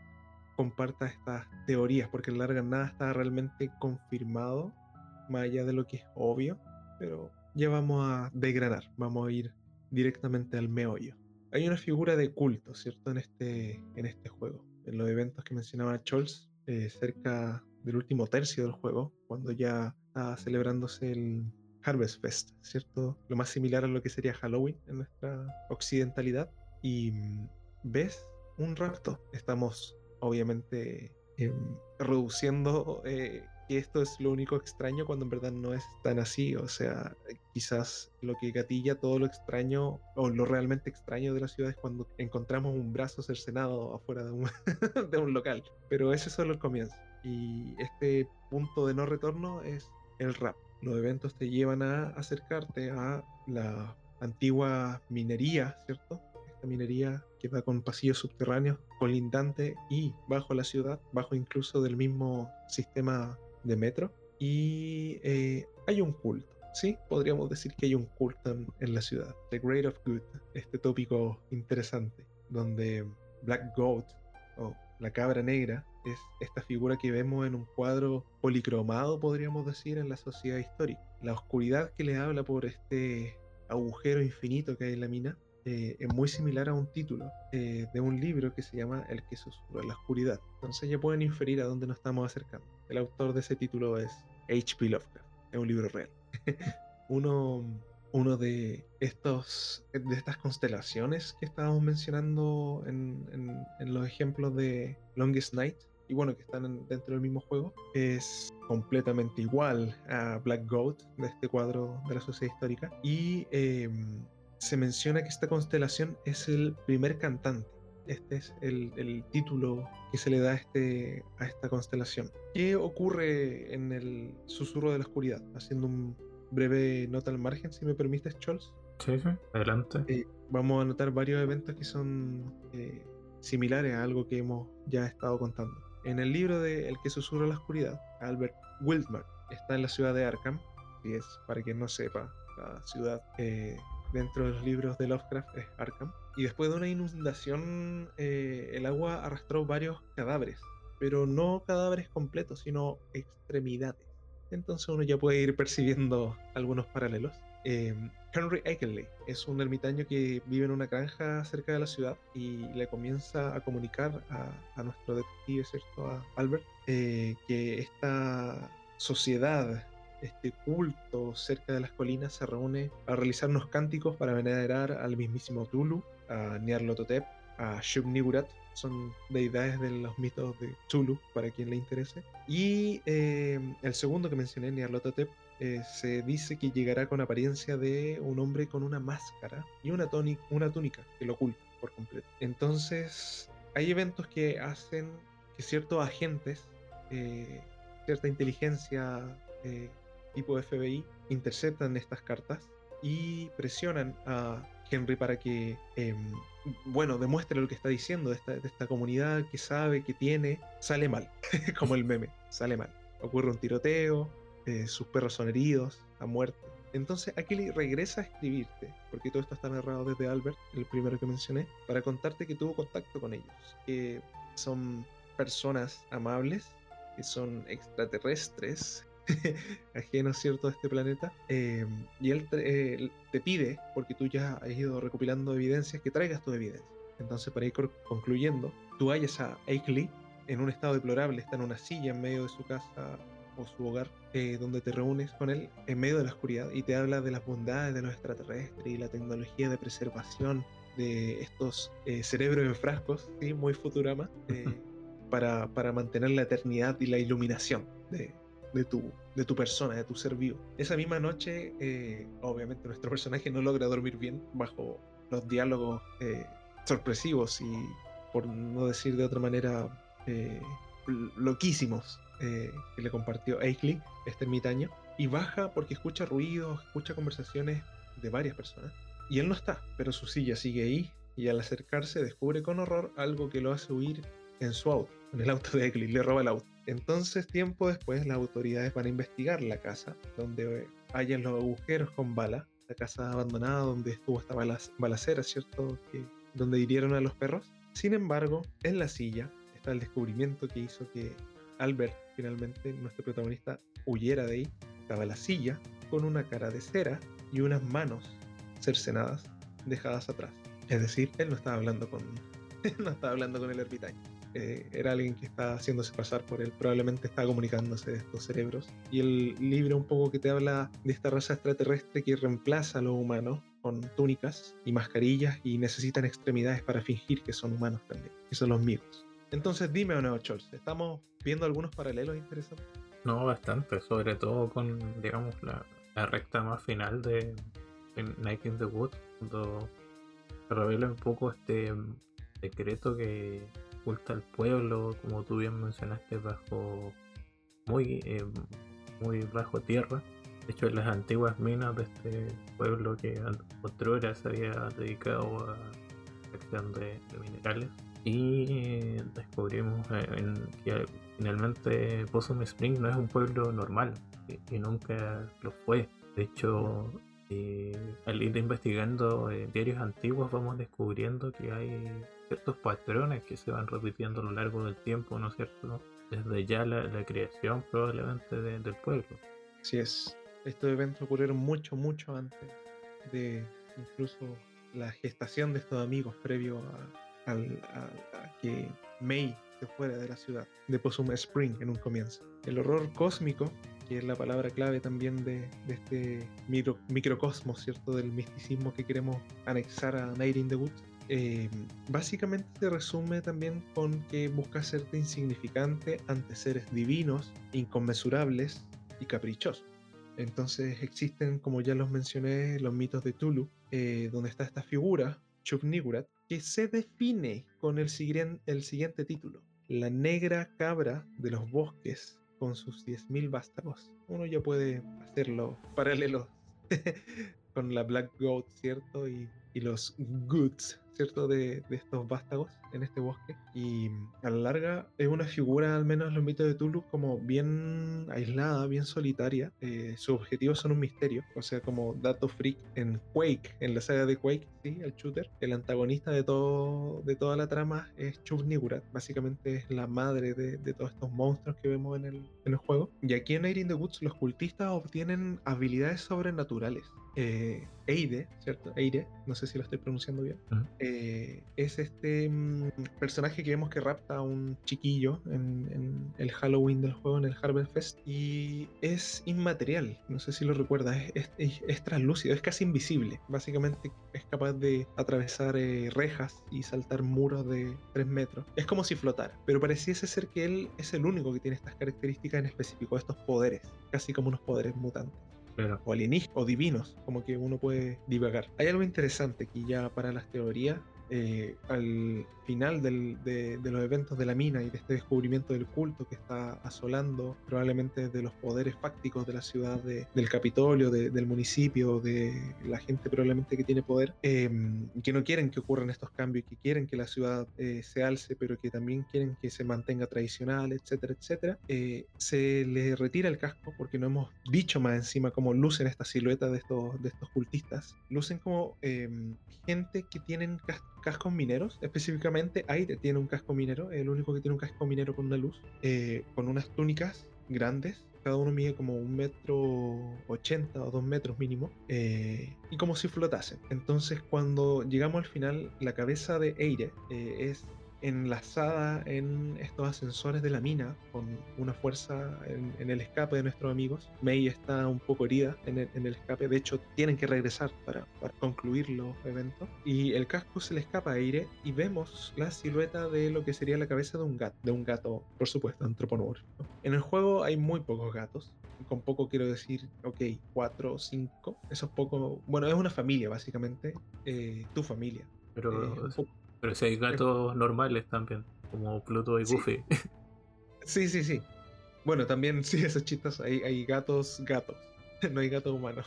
compartas estas teorías porque en larga nada está realmente confirmado más allá de lo que es obvio pero ya vamos a desgranar vamos a ir directamente al meollo hay una figura de culto cierto en este en este juego en los eventos que mencionaba Scholz eh, cerca del último tercio del juego, cuando ya está celebrándose el Harvest Fest, ¿cierto? Lo más similar a lo que sería Halloween en nuestra occidentalidad. Y mm, ves un rapto. Estamos obviamente em, reduciendo eh, que esto es lo único extraño cuando en verdad no es tan así. O sea, quizás lo que gatilla todo lo extraño o lo realmente extraño de la ciudad es cuando encontramos un brazo cercenado afuera de un, de un local. Pero ese es solo el comienzo. Y este punto de no retorno es el rap. Los eventos te llevan a acercarte a la antigua minería, ¿cierto? Esta minería que va con pasillos subterráneos, colindante y bajo la ciudad, bajo incluso del mismo sistema de metro. Y eh, hay un culto, ¿sí? Podríamos decir que hay un culto en, la ciudad. The Great of Good, este tópico interesante, donde Black Goat o la cabra negra es esta figura que vemos en un cuadro policromado, podríamos decir, en la sociedad histórica. La oscuridad que le habla por este agujero infinito que hay en la mina eh, es muy similar a un título eh, de un libro que se llama El que susurra la oscuridad. Entonces ya pueden inferir a dónde nos estamos acercando. El autor de ese título es H.P. Lovecraft. Es un libro real. uno, uno de, estos, de estas constelaciones que estábamos mencionando en, en, los ejemplos de Longest Night, y bueno, que están dentro del mismo juego, es completamente igual a Black Goat de este cuadro de la sociedad histórica. Y em, se menciona que esta constelación es el primer cantante. Este es el, título que se le da a, este, a esta constelación. ¿Qué ocurre en el susurro de la oscuridad? Haciendo un breve nota al margen, si me permites, Chols. Sí, sí, adelante. Eh, vamos a anotar varios eventos que son eh, similares a algo que hemos ya estado contando. En el libro de El que susurra la oscuridad, Albert Wildmark está en la ciudad de Arkham, y es, para quien no sepa, la ciudad eh, dentro de los libros de Lovecraft es Arkham. Y después de una inundación, eh, el agua arrastró varios cadáveres, pero no cadáveres completos, sino extremidades. Entonces uno ya puede ir percibiendo algunos paralelos. Em, Henry Akeley es un ermitaño que vive en una granja cerca de la ciudad y le comienza a comunicar a, nuestro detective, ¿cierto? A Albert, eh, que esta sociedad este culto cerca de las colinas se reúne a realizar unos cánticos para venerar al mismísimo Tulu, a Nyarlathotep, a Shub-Niggurath, son deidades de los mitos de Tulu, para quien le interese. Y eh, el segundo que mencioné, Nyarlathotep, eh, se dice que llegará con apariencia de un hombre con una máscara y una, túnica que lo oculta por completo. Entonces, hay eventos que hacen que ciertos agentes, eh, cierta inteligencia tipo FBI interceptan estas cartas y presionan a Henry para que, em, bueno, demuestre lo que está diciendo de esta, comunidad que sabe, que tiene, sale mal, como el meme, sale mal. Ocurre un tiroteo, eh, sus perros son heridos, a muerte. Entonces Akili regresa a escribirte, porque todo esto está narrado desde Albert, el primero que mencioné, para contarte que tuvo contacto con ellos, que son personas amables, que son extraterrestres, ajeno, ¿cierto?, a este planeta. Em, y él eh, te, pide, porque tú ya has ido recopilando evidencias, que traigas tu evidencia. Entonces, para ir concluyendo, tú hallas a Akeley en un estado deplorable, está en una silla en medio de su casa o su hogar, eh, donde te reúnes con él en medio de la oscuridad y te habla de las bondades de los extraterrestres y la tecnología de preservación de estos eh, cerebros en frascos, ¿sí? muy Futurama, para, para mantener la eternidad y la iluminación de, de tu, de tu persona, de tu ser vivo. Esa misma noche, eh, obviamente nuestro personaje no logra dormir bien bajo los diálogos eh, sorpresivos y, por no decir de otra manera, eh, loquísimos que le compartió Aikley, este ermitaño, y baja porque escucha ruidos, escucha conversaciones de varias personas. Y él no está, pero su silla sigue ahí y al acercarse descubre con horror algo que lo hace huir en su auto, en el auto de Aikley, le roba el auto. Entonces, tiempo después, las autoridades van a investigar la casa, donde hayan los agujeros con bala, la casa abandonada donde estuvo esta balacera, ¿cierto? Donde hirieron a los perros. Sin embargo, en la silla está el descubrimiento que hizo que Albert, finalmente, nuestro protagonista, huyera de ahí. Estaba la silla con una cara de cera y unas manos cercenadas dejadas atrás. Es decir, él no estaba hablando con, no estaba hablando con el ermitaño. Eh, era alguien que está haciéndose pasar por él, probablemente está comunicándose de estos cerebros. Y el libro un poco que te habla de esta raza extraterrestre que reemplaza a los humanos con túnicas y mascarillas y necesitan extremidades para fingir que son humanos también, que son los migos. Entonces dime, Oneo Chols, ¿estamos viendo algunos paralelos interesantes? No, bastante, sobre todo con, digamos, la, recta más final de, Night in the Woods, cuando revela un poco este secreto que oculta el pueblo, como tú bien mencionaste, bajo muy, eh, muy bajo tierra. De hecho, en las antiguas minas de este pueblo que otrora se había dedicado a la extracción de, minerales. Y descubrimos eh, que finalmente Possum Spring no es un pueblo normal y, nunca lo fue. De hecho, eh, al ir investigando diarios antiguos vamos descubriendo que hay ciertos patrones que se van repitiendo a lo largo del tiempo, ¿no es cierto? Desde ya la, creación probablemente del pueblo. Así es. Estos eventos ocurrieron mucho, mucho antes de incluso la gestación de estos amigos previo a, que May se fuera de la ciudad de Possum Spring en un comienzo. El horror cósmico, que es la palabra clave también de, este microcosmos, ¿cierto? Del misticismo que queremos anexar a Night in the Woods, eh, básicamente se resume también con que busca hacerte insignificante ante seres divinos, inconmensurables y caprichosos. Entonces existen, como ya los mencioné, los mitos de Tulu, eh, donde está esta figura, Chupnigurat, que se define con el, siguiente título, la negra cabra de los bosques con sus 10.000 vástagos. Uno ya puede hacerlo paralelo con la Black Goat, ¿cierto? Y, y los Goods ¿cierto? De, estos vástagos en este bosque. Y a la larga es una figura, al menos en los mitos de Tulu, como bien aislada, bien solitaria. Eh, sus objetivos son un misterio. O sea, como dato freak en Quake, en la saga de Quake, ¿sí? El shooter. El antagonista de, todo, de toda la trama es Chub Nigurat. Básicamente es la madre de, de, todos estos monstruos que vemos en el, en el juego. Y aquí en Air in the Woods los cultistas obtienen habilidades sobrenaturales. Eh, Eide, ¿cierto? Eire, no sé si lo estoy pronunciando bien. Eh, es este mm, personaje que vemos que rapta a un chiquillo en, el Halloween del juego, en el Harvest Fest, y es inmaterial, no sé si lo recuerdas, es, es, translúcido, es casi invisible. Básicamente es capaz de atravesar eh, rejas y saltar muros de 3 metros. Es como si flotara, pero pareciese ser que él es el único que tiene estas características en específico, estos poderes, casi como unos poderes mutantes o alienígenas o divinos, como que uno puede divagar. Hay algo interesante aquí ya para las teorías eh, al final de, los eventos de la mina y de este descubrimiento del culto que está asolando probablemente de los poderes fácticos de la ciudad, del Capitolio, del municipio, de la gente probablemente que tiene poder, em, que no quieren que ocurran estos cambios, que quieren que la ciudad eh, se alce, pero que también quieren que se mantenga tradicional, etcétera, etcétera, eh, se le retira el casco porque no hemos dicho más encima cómo lucen esta silueta de estos, cultistas. Lucen como gente que tienen cascos mineros, específicamente Aire tiene un casco minero, el único que tiene un casco minero con una luz, eh, con unas túnicas grandes, cada uno mide como un metro ochenta o dos metros mínimo, eh, y como si flotasen. Entonces cuando llegamos al final, la cabeza de Eire eh, es enlazada en estos ascensores de la mina con una fuerza en, el escape de nuestros amigos. May está un poco herida en el, escape, de hecho tienen que regresar para, concluir los eventos. Y el casco se le escapa a aire y vemos la silueta de lo que sería la cabeza de un gato, de un gato, por supuesto, antropomórfico. En el juego hay muy pocos gatos, con poco quiero decir, ok, cuatro o cinco, eso es poco, bueno, es una familia básicamente, eh, tu familia. Pero eh, pero si hay gatos normales también, como Pluto y Goofy. Sí, sí, sí. Bueno, también, sí, esos chistes, hay, hay gatos, gatos. no hay gatos humanos.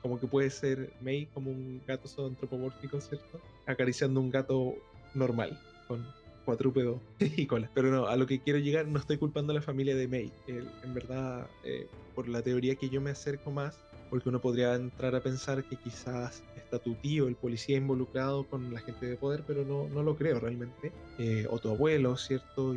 como que puede ser May como un gato antropomórfico, ¿cierto? Acariciando un gato normal, con cuadrúpedo y cola. Pero no, a lo que quiero llegar, no estoy culpando a la familia de May. en verdad, eh, por la teoría que yo me acerco más, porque uno podría entrar a pensar que quizás está tu tío, el policía involucrado con la gente de poder, pero no, no lo creo realmente. Eh, o tu abuelo, ¿cierto?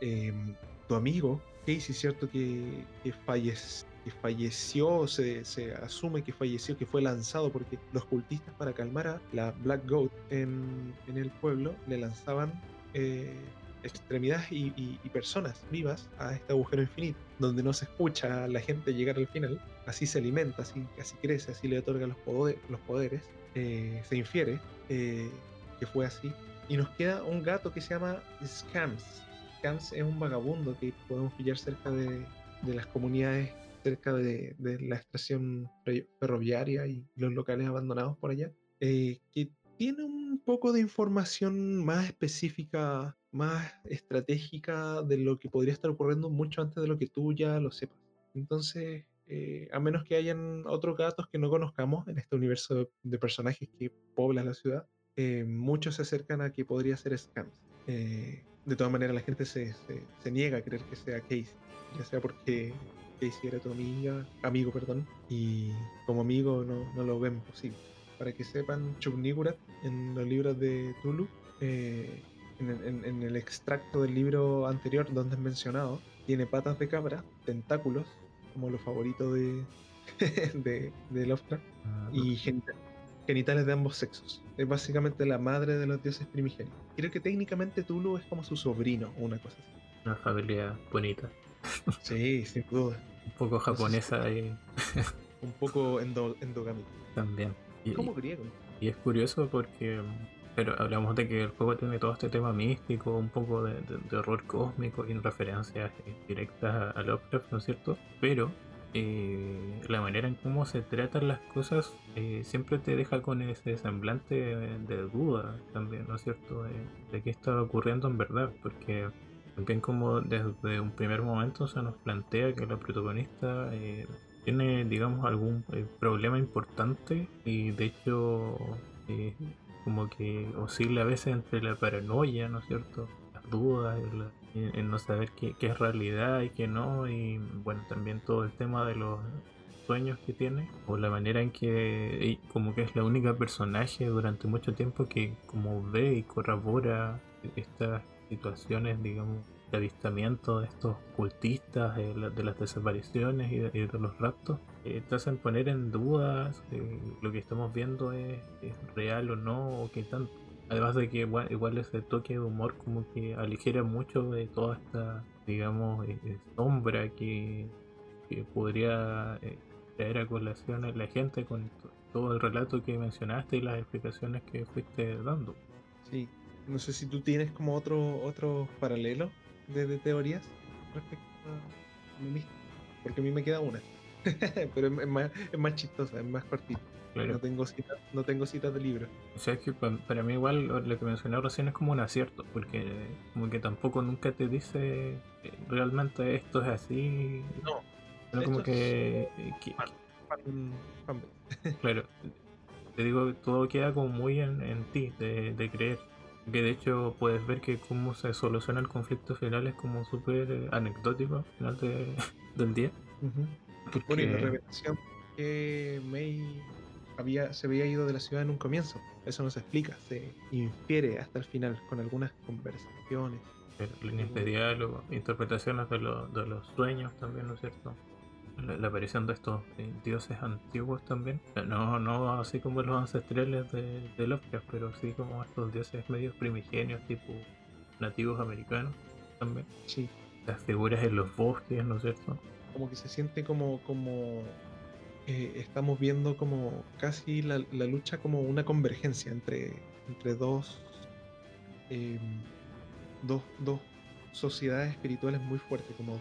Em, tu amigo, Casey, ¿cierto? Que, que, que falleció, se, se, asume que falleció, que fue lanzado porque los cultistas para calmar a la Black Goat en, en el pueblo le lanzaban eh, extremidades y, personas vivas a este agujero infinito, donde no se escucha a la gente llegar al final, así se alimenta, así, crece, así le otorga los, los poderes, eh, se infiere eh, que fue así. Y nos queda un gato que se llama Scams. Scams es un vagabundo que podemos pillar cerca de, de las comunidades, cerca de, de, la estación ferroviaria y los locales abandonados por allá, eh, que tiene un poco de información más específica, más estratégica de lo que podría estar ocurriendo mucho antes de lo que tú ya lo sepas. Entonces, eh, a menos que hayan otros gatos que no conozcamos en este universo de, personajes que pobla la ciudad, eh, muchos se acercan a que podría ser Scams. Eh, de todas maneras, la gente se, se, niega a creer que sea Casey, ya sea porque Casey era tu amiga, amigo, perdón, y como amigo no, no lo ven posible para que sepan, Chubnigurat en los libros de Tulu, eh, en, el extracto del libro anterior donde es mencionado, tiene patas de cabra, tentáculos, como los favoritos de, de, de Lovecraft, ah, y genitales de ambos sexos. Es básicamente la madre de los dioses primigenios. Creo que técnicamente Tulu es como su sobrino o una cosa así. Una familia bonita. Sí, sin duda. Un poco japonesa y... un poco endogámica. También. Y, como griego. Y es curioso porque pero hablamos de que el juego tiene todo este tema místico, un poco de, horror cósmico y referencias directas a, Lovecraft, ¿no es cierto? Pero eh, la manera en cómo se tratan las cosas eh, siempre te deja con ese semblante de, duda también, ¿no es cierto? De, qué está ocurriendo en verdad, porque también como desde un primer momento se nos plantea que la protagonista eh, tiene, digamos, algún eh, problema importante y de hecho eh, como que oscila a veces entre la paranoia, ¿no es cierto? Las dudas, el, no saber qué, es realidad y qué no, y bueno, también todo el tema de los sueños que tiene, o la manera en que como que es la única personaje durante mucho tiempo que como ve y corrobora estas situaciones, digamos, de avistamiento de estos cultistas, de, las desapariciones y de, los raptos, eh, te hacen poner en dudas lo que estamos viendo es, real o no, o qué tanto. Además de que igual, ese toque de humor como que aligera mucho de toda esta, digamos, eh, eh, sombra que, podría traer a colación a la gente con todo el relato que mencionaste y las explicaciones que fuiste dando. Sí, no sé si tú tienes como otro, otro paralelo de, teorías respecto a mí Porque a mí me queda una. Pero es, más, es más chistosa, es más cortita. No tengo citas, no tengo citas de libro. O sea, es que para mí igual lo que mencioné recién es como un acierto, porque como que tampoco nunca te dice realmente esto es así. No. como que... claro. Te digo, todo queda como muy en, en ti, de, de creer. Que de hecho puedes ver que cómo se soluciona el conflicto final es como súper eh, anecdótico al final del día. Porque... la revelación que May había, se había ido de la ciudad en un comienzo. Eso no se explica, se infiere hasta el final con algunas conversaciones. líneas de diálogo, interpretaciones de, de los sueños también, ¿no es cierto? la, aparición de estos eh, dioses antiguos también. No, no así como los ancestrales de, de Lovecraft, pero sí como estos dioses medios primigenios, tipo nativos americanos también. Sí. Las figuras en los bosques, ¿no es cierto? Como que se siente como, como eh, estamos viendo como casi la, lucha como una convergencia entre, entre dos, em, dos, dos sociedades espirituales muy fuertes, como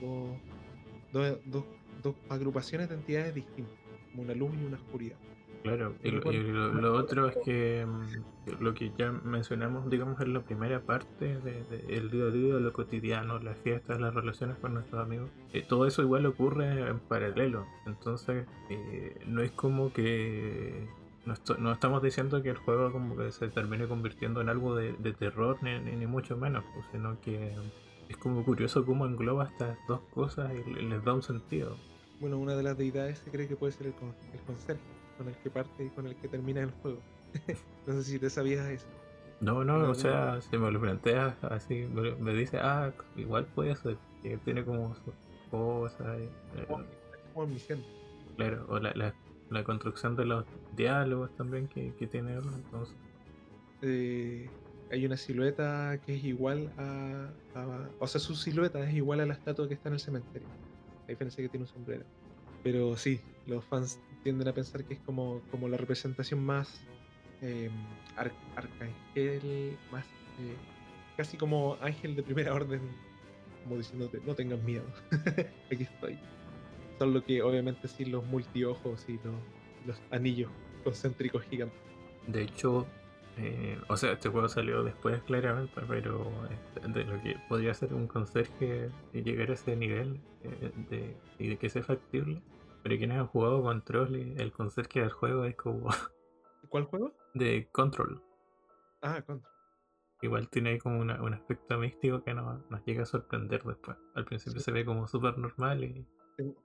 dos, dos dos agrupaciones de entidades distintas, como una luz y una oscuridad. Claro, y, lo, otro es que mm, lo que ya mencionamos, digamos, en la primera parte del de, el día a día, lo cotidiano, las fiestas, las relaciones con nuestros amigos, eh, todo eso igual ocurre en paralelo. Entonces, eh, no es como que no, estamos diciendo que el juego como que se termine convirtiendo en algo de, terror, ni, ni, mucho menos, pues, sino que es como curioso cómo engloba estas dos cosas y les da un sentido bueno, una de las deidades se cree que puede ser el, el conserje, con el que parte y con el que termina el juego. no sé si te sabías eso. No, no, o sea, si me lo planteas así, me, dice, ah, igual puede ser, que tiene como su cosa. Eh, como misión. Claro, o la, la, la, construcción de los diálogos también que, que tiene entonces. Eh, hay una silueta que es igual a, O sea, su silueta es igual a la estatua que está en el cementerio. A diferencia que tiene un sombrero. Pero sí, los fans tienden a pensar que es como, como la representación más eh, arcángel, más eh, casi como ángel de primera orden, como diciéndote, no tengas miedo, aquí estoy. Son lo que obviamente sí los multiojos y los, los anillos concéntricos gigantes. De hecho, eh, o sea, este juego salió después claramente, pero este, de lo que podría ser un conserje y llegar a ese nivel eh, de, y de que sea factible. Pero quienes han jugado Control, el conserje del juego es como... ¿Cuál juego? De Control. Ah, Control. Igual tiene ahí como un aspecto místico que nos, llega a sorprender después. Al principio se ve como súper normal y...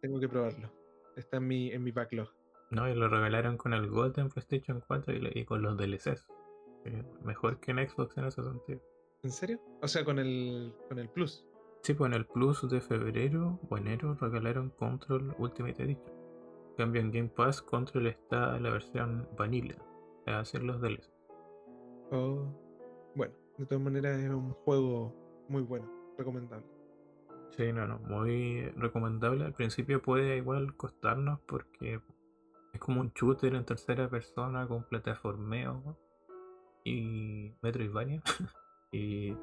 Tengo, que probarlo. Está en mi, en mi backlog. No, y lo regalaron con el Gold en PlayStation 4 y, con los DLCs. Mejor que en Xbox en ese sentido. ¿En serio? O sea, con el, con el Plus. Sí, pues en el Plus de febrero o enero regalaron Control Ultimate Edition. cambio en Game Pass, Control está en la versión vanilla. A hacer los DLCs. Oh, bueno, de todas maneras es un juego muy bueno, recomendable. Sí, no, no, muy recomendable. Al principio puede igual costarnos porque es como un shooter en tercera persona con plataformeo y Metroidvania. y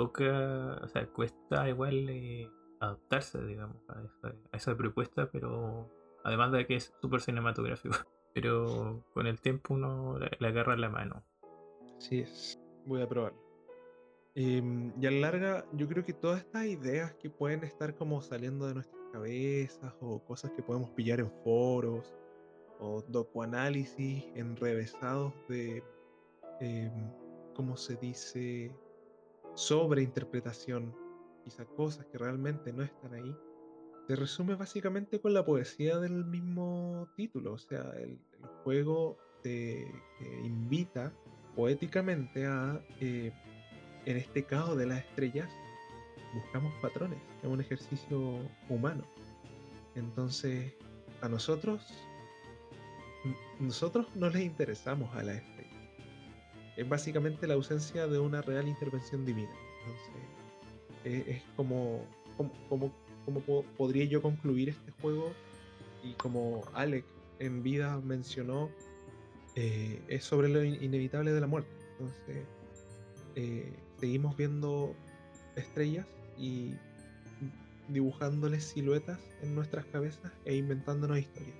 toca, o sea, cuesta igual eh, adaptarse, digamos, a esa, propuesta, pero además de que es súper cinematográfico. Pero con el tiempo uno le, agarra la mano. Sí es, voy a probarlo. Em, y a la larga, yo creo que todas estas ideas que pueden estar como saliendo de nuestras cabezas o cosas que podemos pillar en foros o docuanálisis enrevesados de, eh, ¿cómo se dice? Sobreinterpretación, quizá cosas que realmente no están ahí, se resume básicamente con la poesía del mismo título. O sea, el, juego te invita poéticamente a eh, en este caos de las estrellas, buscamos patrones, es un ejercicio humano. Entonces, a nosotros, nosotros no les interesamos a las estrellas. Es básicamente la ausencia de una real intervención divina. Entonces, es, como, como, como, podría yo concluir este juego y como Alec en vida mencionó, eh, es sobre lo inevitable de la muerte. Entonces, eh, seguimos viendo estrellas y dibujándoles siluetas en nuestras cabezas e inventándonos historias.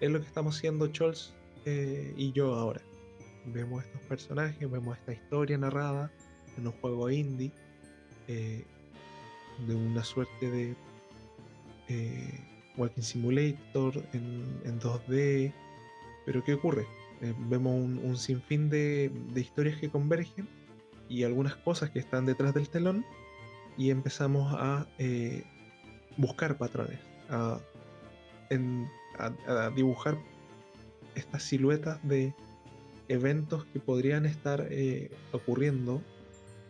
Es lo que estamos haciendo Scholz eh, y yo ahora. Vemos estos personajes, vemos esta historia narrada en un juego indie eh, de una suerte de Walking Simulator en, 2D. Pero ¿qué ocurre? vemos un, sinfín de historias que convergen y algunas cosas que están detrás del telón y empezamos a eh, buscar patrones, a, dibujar estas siluetas de eventos que podrían estar eh, ocurriendo,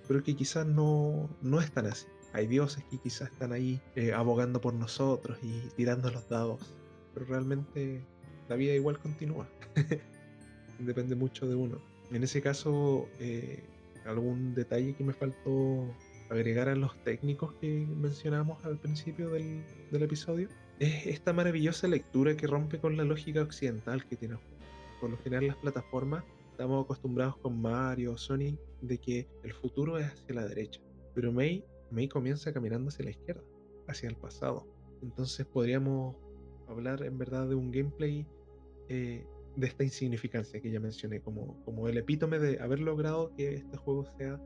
pero que quizás no, no están así. Hay dioses que quizás están ahí eh, abogando por nosotros y tirando los dados, pero realmente la vida igual continúa. Depende mucho de uno. En ese caso, algún detalle que me faltó agregar a los técnicos que mencionamos al principio del, episodio es esta maravillosa lectura que rompe con la lógica occidental que tiene Por lo general las plataformas estamos acostumbrados con Mario, Sonic, de que el futuro es hacia la derecha. Pero May, May comienza caminando hacia la izquierda, hacia el pasado. Entonces podríamos hablar en verdad de un gameplay eh, de esta insignificancia que ya mencioné, como, como el epítome de haber logrado que este juego sea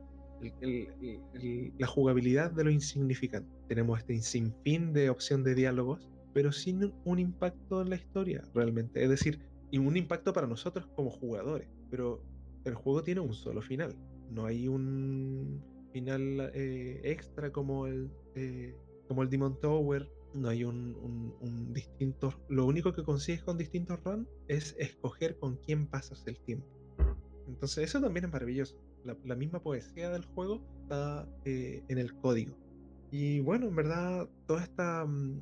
la jugabilidad de lo insignificante. Tenemos este sinfín de opción de diálogos, pero sin un impacto en la historia realmente. Es decir, y un impacto para nosotros como jugadores, pero el juego tiene un solo final. No hay un final eh, extra como el, eh, como el Demon Tower no hay un, distinto. Lo único que consigues con distintos runs es escoger con quién pasas el tiempo. Entonces, eso también es maravilloso. La, misma poesía del juego está eh, en el código. Y bueno, en verdad, toda esta. Mm,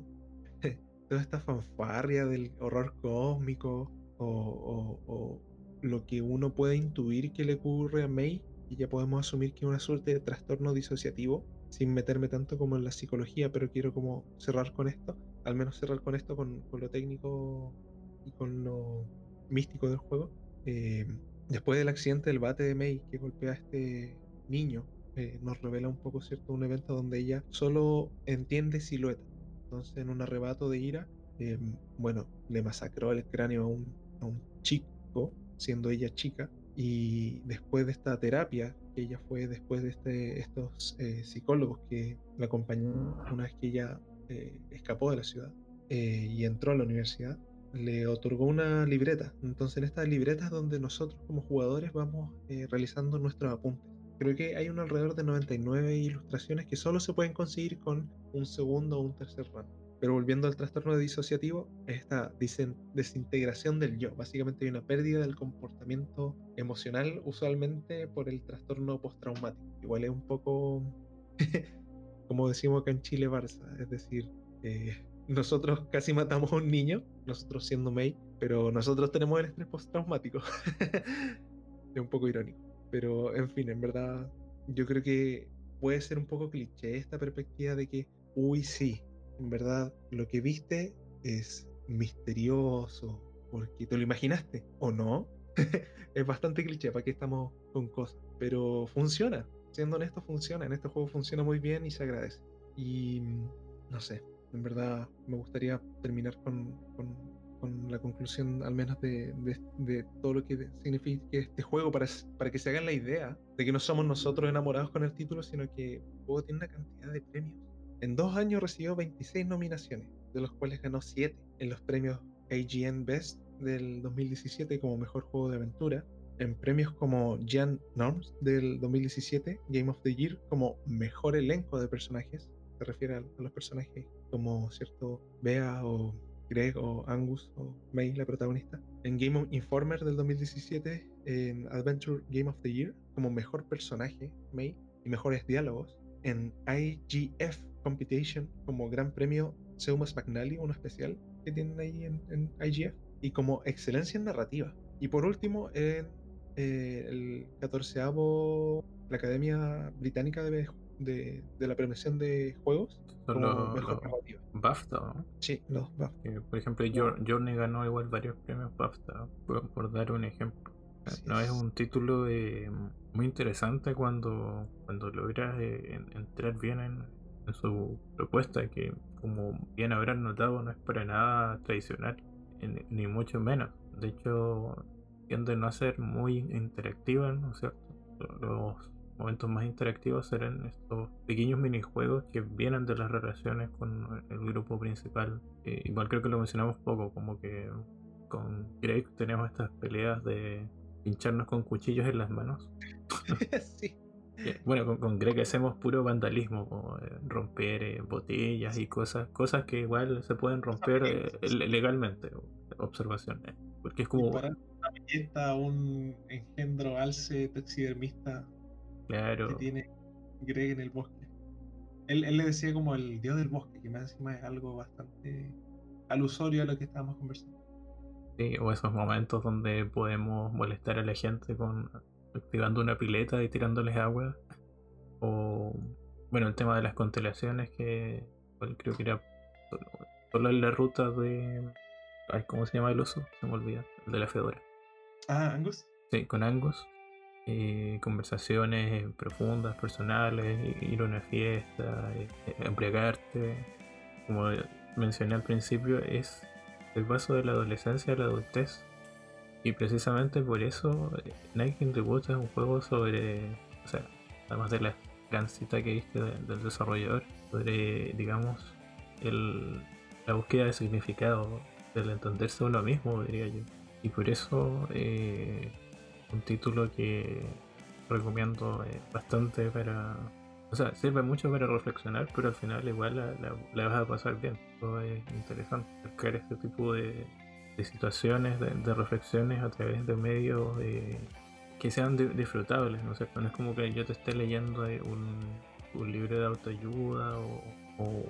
toda esta fanfarria del horror cósmico o, lo que uno puede intuir que le ocurre a May y ya podemos asumir que es una suerte de trastorno disociativo, sin meterme tanto como en la psicología, pero quiero como cerrar con esto, al menos cerrar con esto, con, con lo técnico y con lo místico del juego. Eh, después del accidente del bate de May que golpea a este niño, eh, nos revela un poco, ¿cierto? Un evento donde ella solo entiende silueta. Entonces, en un arrebato de ira, eh, bueno, le masacró el cráneo a un, a un chico, siendo ella chica, y después de esta terapia, que ella fue después de este, estos eh, psicólogos que la acompañó una vez que ella escapó de la ciudad y entró a la universidad, le otorgó una libreta. Entonces en estas libretas donde nosotros como jugadores vamos realizando nuestros apuntes. Creo que hay un alrededor de 99 ilustraciones que solo se pueden conseguir con un segundo o un tercer run. Pero volviendo al trastorno disociativo, esta desintegración del yo. Básicamente hay una pérdida del comportamiento emocional, usualmente por el trastorno postraumático. Igual es un poco, como decimos acá en Chile, Barça. Es decir, eh, nosotros casi matamos a un niño, nosotros siendo May, pero nosotros tenemos el estrés postraumático. es un poco irónico. Pero, en fin, en verdad, yo creo que puede ser un poco cliché esta perspectiva de que, uy, sí, en verdad, lo que viste es misterioso, porque te lo imaginaste, ¿o no? es bastante cliché, ¿para qué estamos con cosas? Pero funciona, siendo honesto, funciona. En este juego funciona muy bien y se agradece. Y no sé, en verdad me gustaría terminar con, con la conclusión al menos de, de, todo lo que significa este juego para, para que se hagan la idea de que no somos nosotros enamorados con el título, sino que el juego tiene una cantidad de premios. En dos años recibió 26 nominaciones, de los cuales ganó 7 en los premios AGN Best del 2017 como mejor juego de aventura, en premios como Jan Norms del 2017, Game of the Year como mejor elenco de personajes, se refiere a, los personajes como cierto Bea o Greg o Angus o May, la protagonista, en Game Informer del 2017, en Adventure Game of the Year, como mejor personaje, May, y mejores diálogos, en IGF Competition, como gran premio Seumas McNally, uno especial que tienen ahí en, IGF, y como excelencia en narrativa. Y por último, en eh, el 14 la Academia Británica de de, la premiación de juegos Son los, BAFTA, ¿no? Sí, los BAFTA. por ejemplo, Journey ganó igual varios premios BAFTA, por, dar un ejemplo. no es un título eh, muy interesante cuando, cuando logras eh, entrar bien en, su propuesta, que como bien habrán notado no es para nada tradicional, ni mucho menos. De hecho, tiende a ser muy interactiva, ¿no es cierto? Los momentos más interactivos serán estos pequeños minijuegos que vienen de las relaciones con el grupo principal. Eh, igual creo que lo mencionamos poco, como que con Greg tenemos estas peleas de pincharnos con cuchillos en las manos. sí. Eh, bueno, con, Greg hacemos puro vandalismo, como eh, romper botellas y cosas, cosas que igual se pueden romper legalmente. Observación. Porque es como. Para un engendro alce taxidermista Claro. que tiene Greg en el bosque. Él, le decía como el dios del bosque, que más encima es algo bastante alusorio a lo que estábamos conversando. Sí, o esos momentos donde podemos molestar a la gente con activando una pileta y tirándoles agua. O bueno, el tema de las constelaciones que creo que era solo, en la ruta de ay, ¿cómo se llama el oso? Se me olvida, el de la Fedora. Ah, Angus. Sí, con Angus eh, conversaciones profundas, personales, ir a una fiesta, eh, embriagarte. Como mencioné al principio, es el paso de la adolescencia a la adultez. Y precisamente por eso eh, Night in the Woods es un juego sobre, o sea, además de la cita que viste del desarrollador, sobre, digamos, el, la búsqueda de significado, del entenderse uno mismo, diría yo. Y por eso eh, un título que recomiendo eh, bastante para. O sea, sirve mucho para reflexionar, pero al final igual la, vas a pasar bien. Todo es interesante. Buscar este tipo de, situaciones, de, reflexiones a través de medios que sean disfrutables, ¿no es No es como que yo te esté leyendo un, un libro de autoayuda o, o,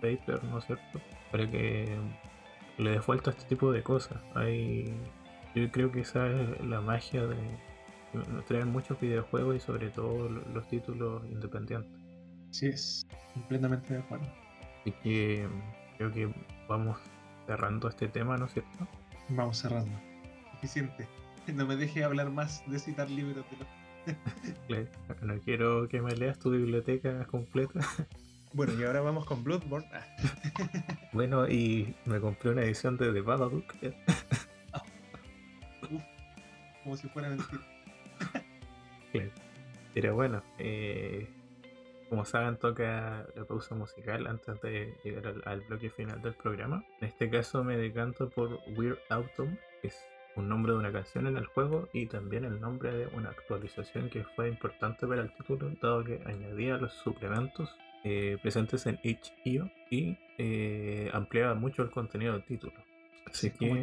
paper, ¿no es cierto? Para que le des vuelta a este tipo de cosas. Hay yo creo que esa es la magia de, nos traen muchos videojuegos y sobre todo los títulos independientes. Sí, es completamente de acuerdo. Así que creo que vamos cerrando este tema, ¿no es cierto? Vamos cerrando. Suficiente. No me deje hablar más de citar libros de No quiero que me leas tu biblioteca completa. Bueno, y ahora vamos con Bloodborne. bueno, y me compré una edición de The Babadook. como si fuera mentira. Pero bueno, eh, como saben, toca la pausa musical antes de llegar al, bloque final del programa. En este caso me decanto por Weird Autumn, que es un nombre de una canción en el juego y también el nombre de una actualización que fue importante para el título, dado que añadía los suplementos eh, presentes en itch.io y eh, ampliaba mucho el contenido del título. Así que,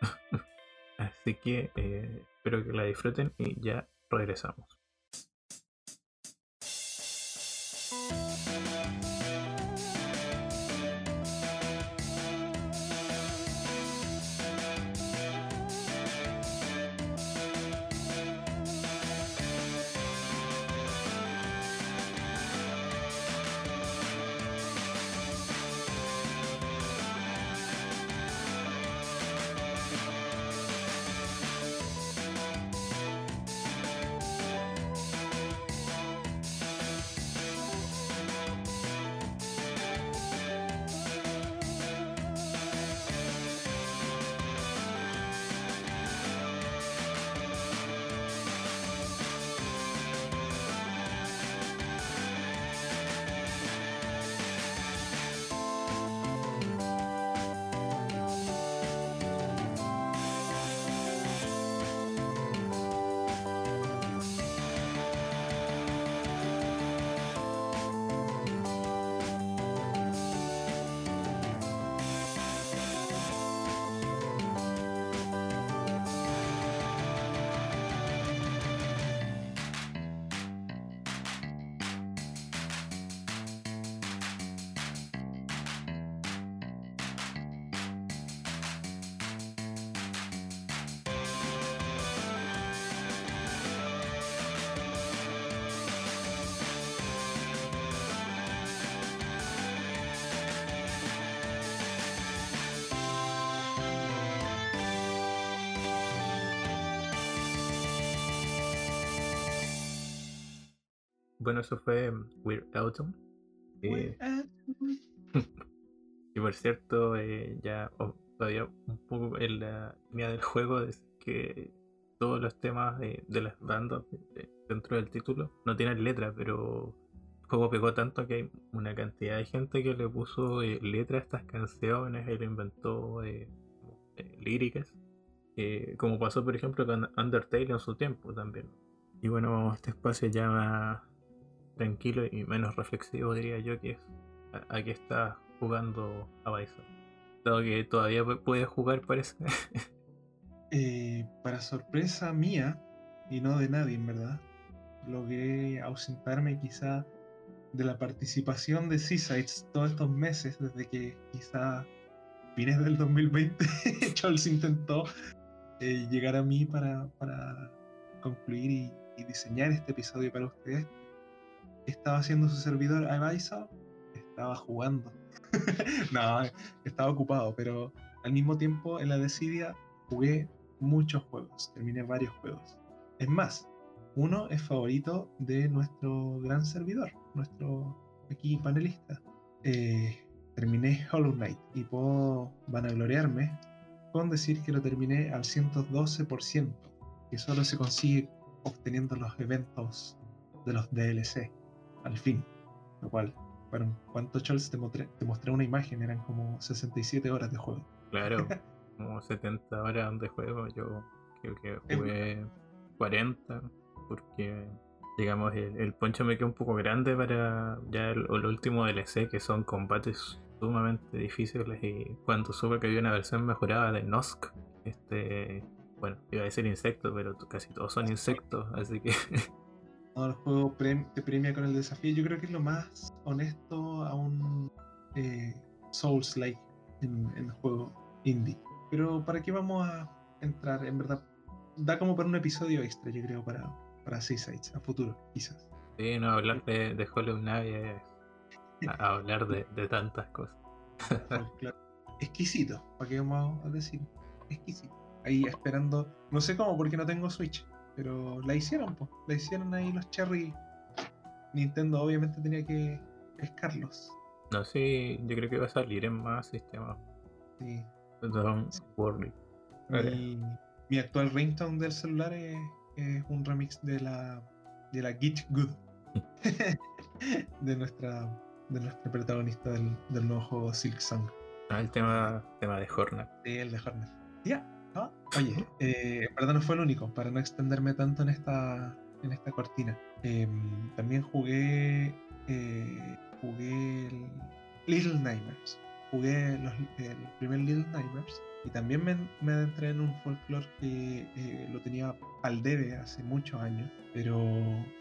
así que eh, espero que la disfruten y ya regresamos. Bueno, eso fue Weird Autumn. Eh, y por cierto, eh, ya oh, todavía un poco en la línea del juego es que todos los temas de, las bandas dentro del título no tienen letra, pero el juego pegó tanto que hay una cantidad de gente que le puso eh, letra a estas canciones y le inventó líricas, como pasó por ejemplo con Undertale en su tiempo también. Y bueno, este espacio ya va tranquilo y menos reflexivo, diría yo, que es a, que está jugando a Bison. Dado que todavía puede jugar, parece. Eh, para sorpresa mía, y no de nadie, en verdad, logré ausentarme quizá de la participación de Seasides todos estos meses, desde que quizá fines del 2020 Charles intentó eh, llegar a mí para, para concluir y diseñar este episodio para ustedes estaba haciendo su servidor Aviso, estaba jugando. no, estaba ocupado, pero al mismo tiempo en la Decidia jugué muchos juegos, terminé varios juegos. Es más, uno es favorito de nuestro gran servidor, nuestro aquí panelista. Eh, terminé Hollow Knight y puedo vanagloriarme con decir que lo terminé al 112%, que solo se consigue obteniendo los eventos de los DLC al fin. Lo cual, bueno, ¿cuántos Charles te mostré, te mostré una imagen? Eran como 67 horas de juego. Claro, como 70 horas de juego. Yo creo que jugué 40 porque, digamos, el, poncho me quedó un poco grande para ya el, último DLC, que son combates sumamente difíciles. Y cuando supe que había una versión mejorada de Nosk, este, bueno, iba a decir insectos, pero casi todos son insectos, así que el juego te premia con el desafío. Yo creo que es lo más honesto a un eh, Souls-like en, el juego indie. Pero ¿para qué vamos a entrar? En verdad, da como para un episodio extra, yo creo, para, para Seasides, a futuro, quizás. Sí, no, hablar de, de Hollow Knight es a- hablar de, de tantas cosas. Claro. Exquisito, ¿para qué vamos a decir? Exquisito. Ahí esperando, no sé cómo, porque no tengo Switch, pero la hicieron, pues. La hicieron ahí los Cherry. Nintendo obviamente tenía que pescarlos. No sé, yo creo que va a salir en más sistemas. Sí. Don't worry. Mi, mi actual ringtone del celular es, es un remix de la de la Git Good de nuestra de nuestra protagonista del, del nuevo juego Silk Song. Ah, el tema, tema de Hornet. Sí, el de Hornet. Ya. Ah, Oye, eh, verdad no fue el único, para no extenderme tanto en esta en esta cortina. Em, también jugué eh, jugué el Little Nightmares. Jugué el primer Little Nightmares y también me, me adentré en un folclore que eh, lo tenía al debe hace muchos años, pero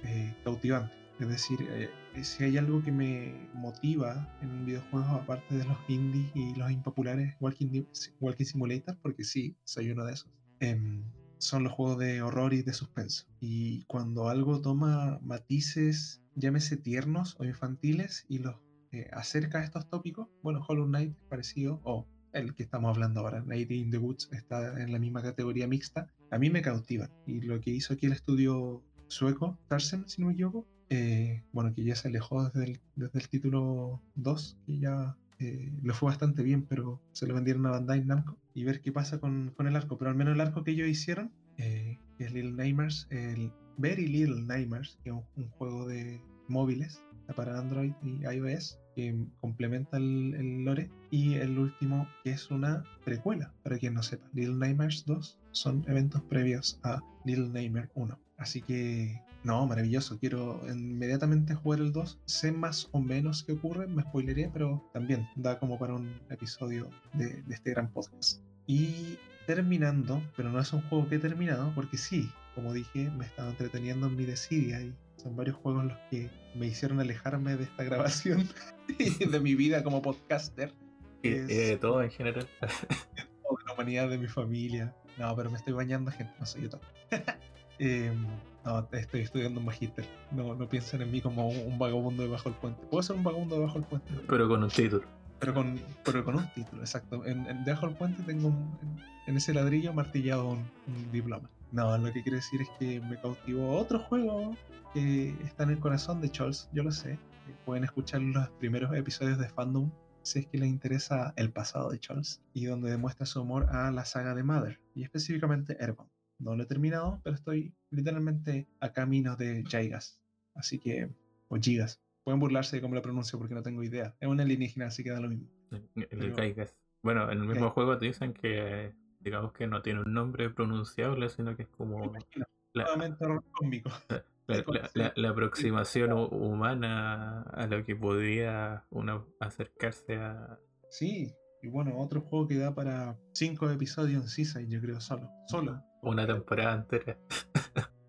eh, cautivante. Es decir, eh, si hay algo que me motiva en videojuegos, aparte de los indies y los impopulares Walking, Walking Simulator, porque sí, soy uno de esos, em, son los juegos de horror y de suspenso. Y cuando algo toma matices, llámese tiernos o infantiles, y los eh, acerca a estos tópicos, bueno, Hollow Knight es parecido, o el que estamos hablando ahora, Night in the Woods, está en la misma categoría mixta, a mí me cautiva. Y lo que hizo aquí el estudio sueco, Tarsen, si no me equivoco, eh, bueno, que ya se alejó desde el, desde el título 2, que ya eh, le fue bastante bien, pero se lo vendieron a Bandai Namco, y ver qué pasa con, con el arco. Pero al menos el arco que ellos hicieron, eh, que es Little Nightmares, el Very Little Nightmares, que es un, juego de móviles para Android y iOS, que complementa el, el lore. Y el último, que es una precuela, para quien no sepa. Little Nightmares 2 son eventos previos a Little Nightmare 1. Así que, no, maravilloso. Quiero inmediatamente jugar el 2. Sé más o menos qué ocurre, me spoileré, pero también da como para un episodio de, de este gran podcast. Y terminando, pero no es un juego que he terminado, porque sí, como dije, me he estado entreteniendo en mi desidia y son varios juegos los que me hicieron alejarme de esta grabación y de mi vida como podcaster Y, Es- y de todo en general. de la humanidad de mi familia. No, pero me estoy bañando, gente, no soy yo. Em, no, estoy estudiando un magíster. No, no piensen en mí como un, un vagabundo debajo del puente. Puedo ser un vagabundo debajo del puente, Pero con un título. pero con, pero con un título, exacto. En, en- debajo del puente tengo un- en, en ese ladrillo martillado un, un diploma. No, lo que quiero decir es que me cautivó otro juego que está en el corazón de Charles, yo lo sé. Eh, Pueden escuchar los primeros episodios de Fandom si es que les interesa el pasado de Charles y donde demuestra su amor a la saga de Mother y específicamente Airbound. No lo he terminado, pero estoy literalmente a camino de Gigas. Así que, o Gigas. Pueden burlarse de cómo lo pronuncio porque no tengo idea. Es una alienígena, así que da lo mismo. El Gaigas. Bueno, en el mismo juego te dicen que, digamos que no tiene un nombre pronunciable, sino que es como la, la- la- aproximación hu- humana a lo que podía uno acercarse a. Sí, y bueno, otro juego que da para cinco episodios en Seaside, yo creo, solo. Solo. una temporada entera.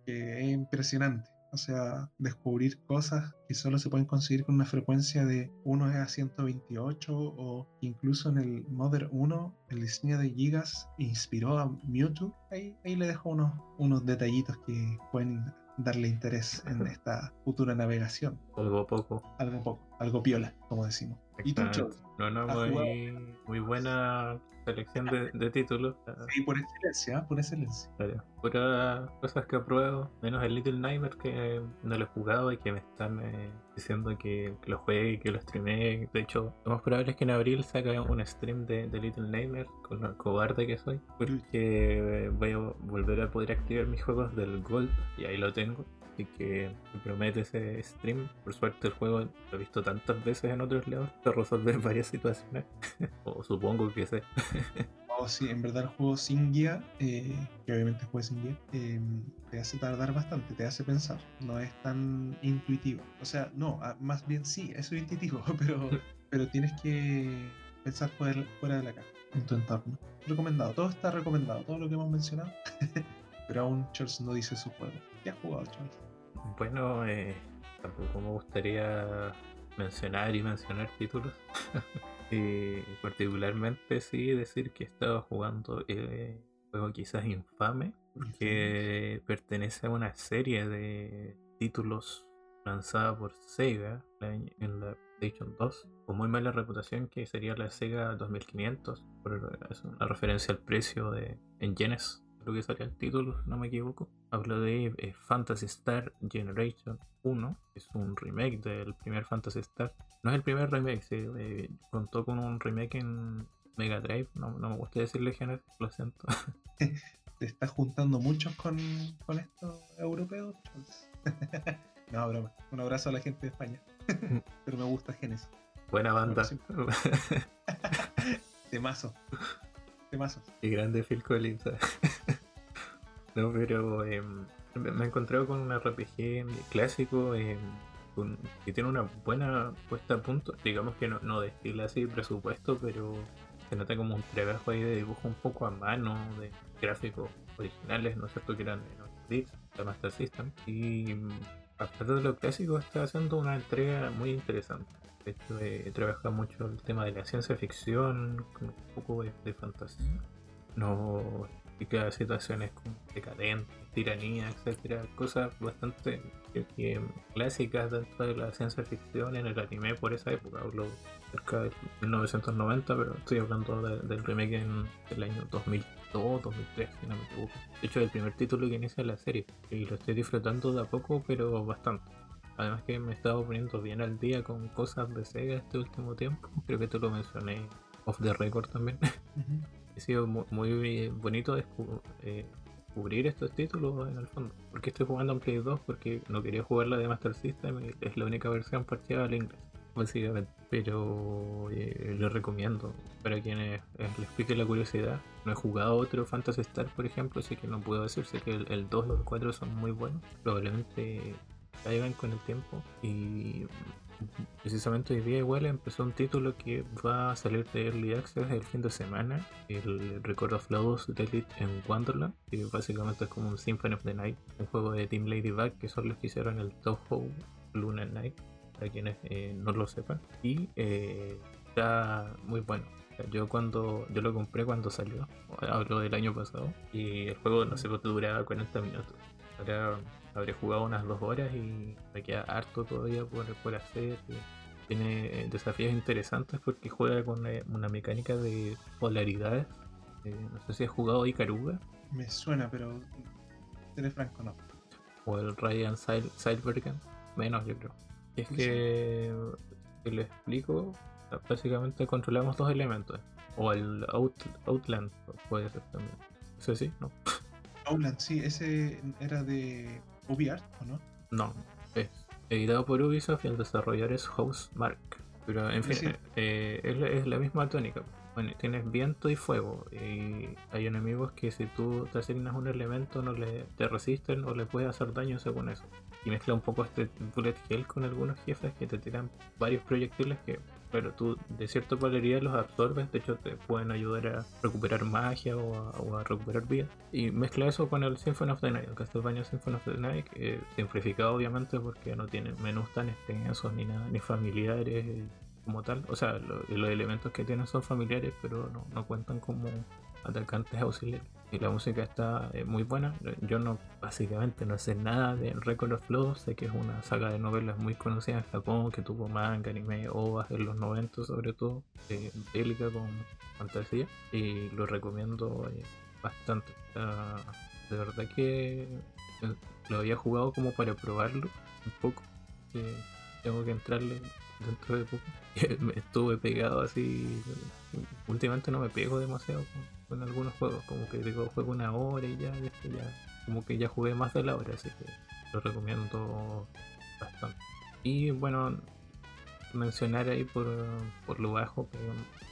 que es impresionante. O sea, descubrir cosas que solo se pueden conseguir con una frecuencia de 1 a 128 o incluso en el Mother 1 el diseño de Gigas inspiró a Mewtwo. Ahí, ahí le dejo unos, unos detallitos que pueden darle interés en esta futura navegación. Poco a poco. Algo poco, algo piola, como decimos. ¿Y tú? No, no, ¿Has muy, muy buena selección de, de títulos. Sí, por excelencia, por excelencia. Claro. Puras cosas que apruebo, menos el Little Nightmare que no lo he jugado y que me están eh, diciendo que, que lo juegue y que lo streamee. De hecho, lo más probable es que en abril saque un stream de, de Little Nightmare con lo cobarde que soy, porque eh, voy a volver a poder activar mis juegos del Gold y ahí lo tengo. Así que me promete ese stream. Por suerte el juego lo he visto tantas veces en otros lados para resolver varias situaciones. o supongo que sé. Oh, sí, en verdad el juego sin guía, eh, que obviamente juegas sin guía, eh, te hace tardar bastante, te hace pensar. No es tan intuitivo. O sea, no, ah, más bien sí, es intuitivo, pero, pero tienes que pensar fuera, fuera de la caja, en tu entorno. Recomendado, todo está recomendado, todo lo que hemos mencionado. pero aún Charles no dice su juego. ¿Qué has jugado, Charles? Bueno, eh, tampoco me gustaría mencionar y mencionar títulos. y particularmente sí decir que estaba jugando eh, juego quizás infame, que pertenece a una serie de títulos lanzada por Sega en la PlayStation 2, con muy mala reputación que sería la Sega 2500, por, es una referencia al precio de, en yenes, creo que salía el título, no me equivoco. Habla de eh, Fantasy Star Generation 1, es un remake del primer Fantasy Star. No es el primer remake, sí, eh, contó con un remake en Mega Drive, no, me gusta decirle Genesis, lo siento. ¿Te estás juntando muchos con, con estos europeos? no, broma. Un abrazo a la gente de España. Pero me gusta Genesis. Buena banda. Temazo. Temazo. Y grande Phil Collins. No, pero em, me he encontrado con un RPG clásico em, que tiene una buena puesta a punto. Digamos que no, no destila así presupuesto, pero se nota como un trabajo ahí de dibujo un poco a mano, de gráficos originales, ¿no es cierto? Que eran en la Master System. Y aparte de lo clásico, está haciendo una entrega muy interesante. De hecho, eh, trabaja mucho el tema de la ciencia ficción, un poco de, fantasía. No explica situaciones como decadentes, tiranía, etcétera, cosas bastante clásicas dentro de la ciencia ficción en el anime por esa época, hablo cerca de 1990, pero estoy hablando del remake en el año 2002, 2003, si no me equivoco. De hecho, es el primer título que inicia la serie y lo estoy disfrutando de a poco, pero bastante. Además que me he estado poniendo bien al día con cosas de Sega este último tiempo. Creo que te lo mencioné off the record también. Ha sido muy, bonito eh, descubrir estos títulos en el fondo. Porque estoy jugando en Play 2 porque no quería jugar la de Master System es la única versión parcheada al inglés, básicamente. Pero eh, lo recomiendo para quienes eh, les pique la curiosidad. No he jugado otro Phantasy Star, por ejemplo, así que no puedo decirse que el, 2 y el 4 son muy buenos. Probablemente caigan con el tiempo y precisamente hoy día igual empezó un título que va a salir de Early Access el fin de semana, el Record of Lodos Elite en Wonderland, que básicamente es como un Symphony of the Night, un juego de Team Ladybug que son los que hicieron el Toho Lunar Night, para quienes eh, no lo sepan, y eh, está muy bueno. Yo cuando yo lo compré cuando salió, hablo del año pasado, y el juego no sé duraba 40 minutos. Ahora habré jugado unas dos horas y me queda harto todavía por, por hacer. Tiene desafíos interesantes porque juega con una, mecánica de polaridades. Eh, no sé si has jugado Icaruga. Me suena, pero seré franco, no. O el Ryan Silvergan. Menos, yo creo. es que, que lo explico, básicamente controlamos dos elementos. O el Outland puede ser también. ¿Ese sí? No. Outland, sí, ese era de Ubiart, ¿o no? No, es editado por Ubisoft y el desarrollador es Housemark. Pero en fin, eh, es, la misma tónica. Bueno, tienes viento y fuego. Y hay enemigos que si tú te asignas un elemento no le te resisten o le puedes hacer daño según eso. Y mezcla un poco este bullet hell con algunos jefes que te tiran varios proyectiles que pero tú de cierta polaridad los absorbes, de hecho te pueden ayudar a recuperar magia o a, recuperar vida. Y mezcla eso con el Symphony of the Night, el Castlevania Symphony of the Night, simplificado obviamente porque no tiene menús tan extensos ni nada, ni familiares como tal. O sea, los elementos que tienen son familiares, pero no, no cuentan como atacantes auxiliares y la música está eh, muy buena. Yo no, básicamente no sé nada de Record of Flow, sé que es una saga de novelas muy conocida en Japón, que tuvo manga, anime, ovas en los 90 sobre todo, eh, bélica con fantasía, y lo recomiendo eh, bastante. de verdad que eh, lo había jugado como para probarlo un poco. tengo que entrarle dentro de poco. me estuve pegado así. Últimamente no me pego demasiado con, algunos juegos. Como que digo, juego una hora y ya, ya, ya. Como que ya jugué más de la hora, así que lo recomiendo bastante. Y bueno, mencionar ahí por, por lo bajo que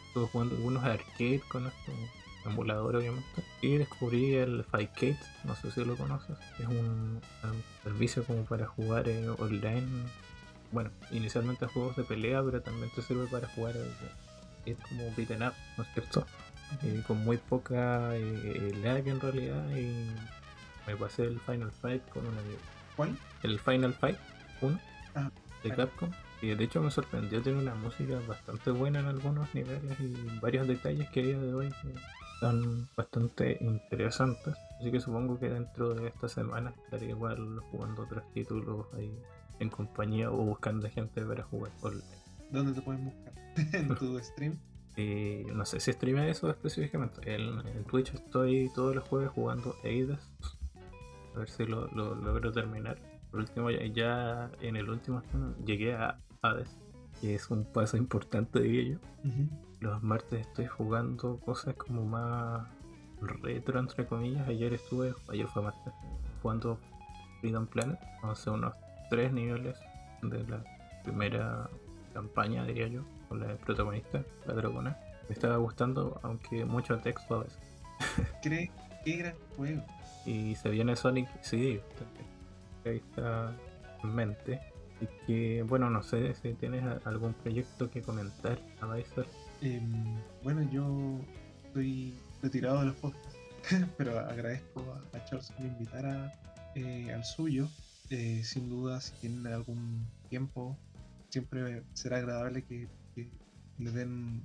estuve jugando algunos arcade con esto emulador obviamente y descubrí el Fightcade no sé si lo conoces es un, servicio como para jugar eh, online bueno, inicialmente juegos de pelea, pero también te sirve para jugar, eh, es como beaten up, ¿no es cierto? Eh, con muy poca eh, lag en realidad y me pasé el Final Fight con un amigo. ¿Cuál? El Final Fight 1 ah, de Capcom. Y de hecho me sorprendió, tiene una música bastante buena en algunos niveles y varios detalles que a día de hoy están bastante interesantes. Así que supongo que dentro de esta semana estaré igual jugando otros títulos ahí en compañía o buscando gente para jugar online. ¿Dónde te pueden buscar? ¿En tu stream? Y no sé si streamé eso específicamente. En, en Twitch estoy todos los jueves jugando Eidas. A ver si lo, lo logro terminar. Por último, ya, ya en el último llegué a Hades, que es un paso importante, diría yo. Los martes estoy jugando cosas como más retro, entre comillas. Ayer estuve, ayer fue martes, jugando Freedom Planet. Hace unos tres niveles de la primera campaña, diría yo, con la protagonista, la dragona. Me estaba gustando, aunque mucho texto a veces. ¿Cree? Qué gran juego. Y se viene Sonic CD también. Ahí está en mente. Y que, bueno, no sé si tienes algún proyecto que comentar, Avisar. Em, bueno, yo estoy retirado de los podcasts, pero agradezco a, a Charles que me invitara eh, al suyo. Eh, sin duda, si tienen algún tiempo, siempre será agradable que le den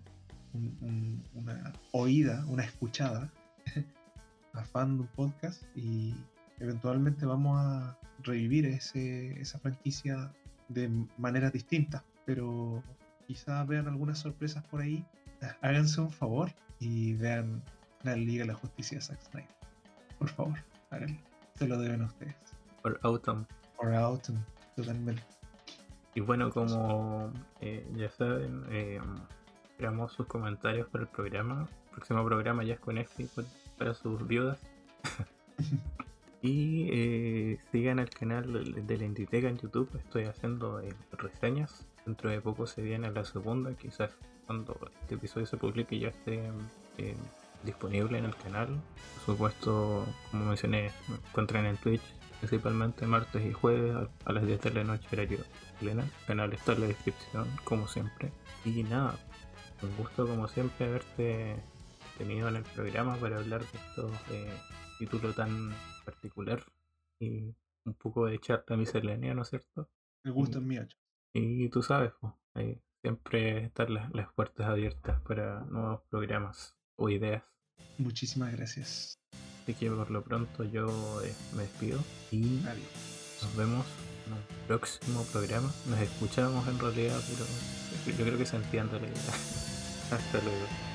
un- un- una oída, una escuchada a fan de un podcast y eventualmente vamos a revivir ese, esa franquicia de maneras distintas, pero quizá vean algunas sorpresas por ahí. Háganse un favor y vean la Liga de la Justicia de Zack Snyder. Por favor, háganlo. Se lo deben a ustedes. Por Autumn. Or Autumn, totalmente. Y bueno, como eh, ya saben, eh, esperamos sus comentarios para el programa. El próximo programa ya es con Efi por- para sus viudas. y eh, sigan el canal de- la Inditeca en YouTube. Estoy haciendo eh, reseñas. Dentro de poco se viene la segunda. Quizás cuando este episodio se publique ya esté disponible en el canal. Por supuesto, como mencioné, me encuentran en Twitch principalmente martes y jueves a, las 10 de la noche horario chilena. El canal está en la descripción, como siempre. Y nada, un gusto como siempre haberte tenido en el programa para hablar de estos eh, título tan particular y un poco de charla miscelánea, ¿no es cierto? Gusto es mío. Charles. Y tú sabes, pues, ahí siempre están las, las puertas abiertas para nuevos programas o ideas. Muchísimas gracias. Así que por lo pronto yo eh, me despido y Adiós. nos vemos en un próximo programa. Nos escuchamos en realidad, pero yo creo que se entiende la idea. Hasta luego.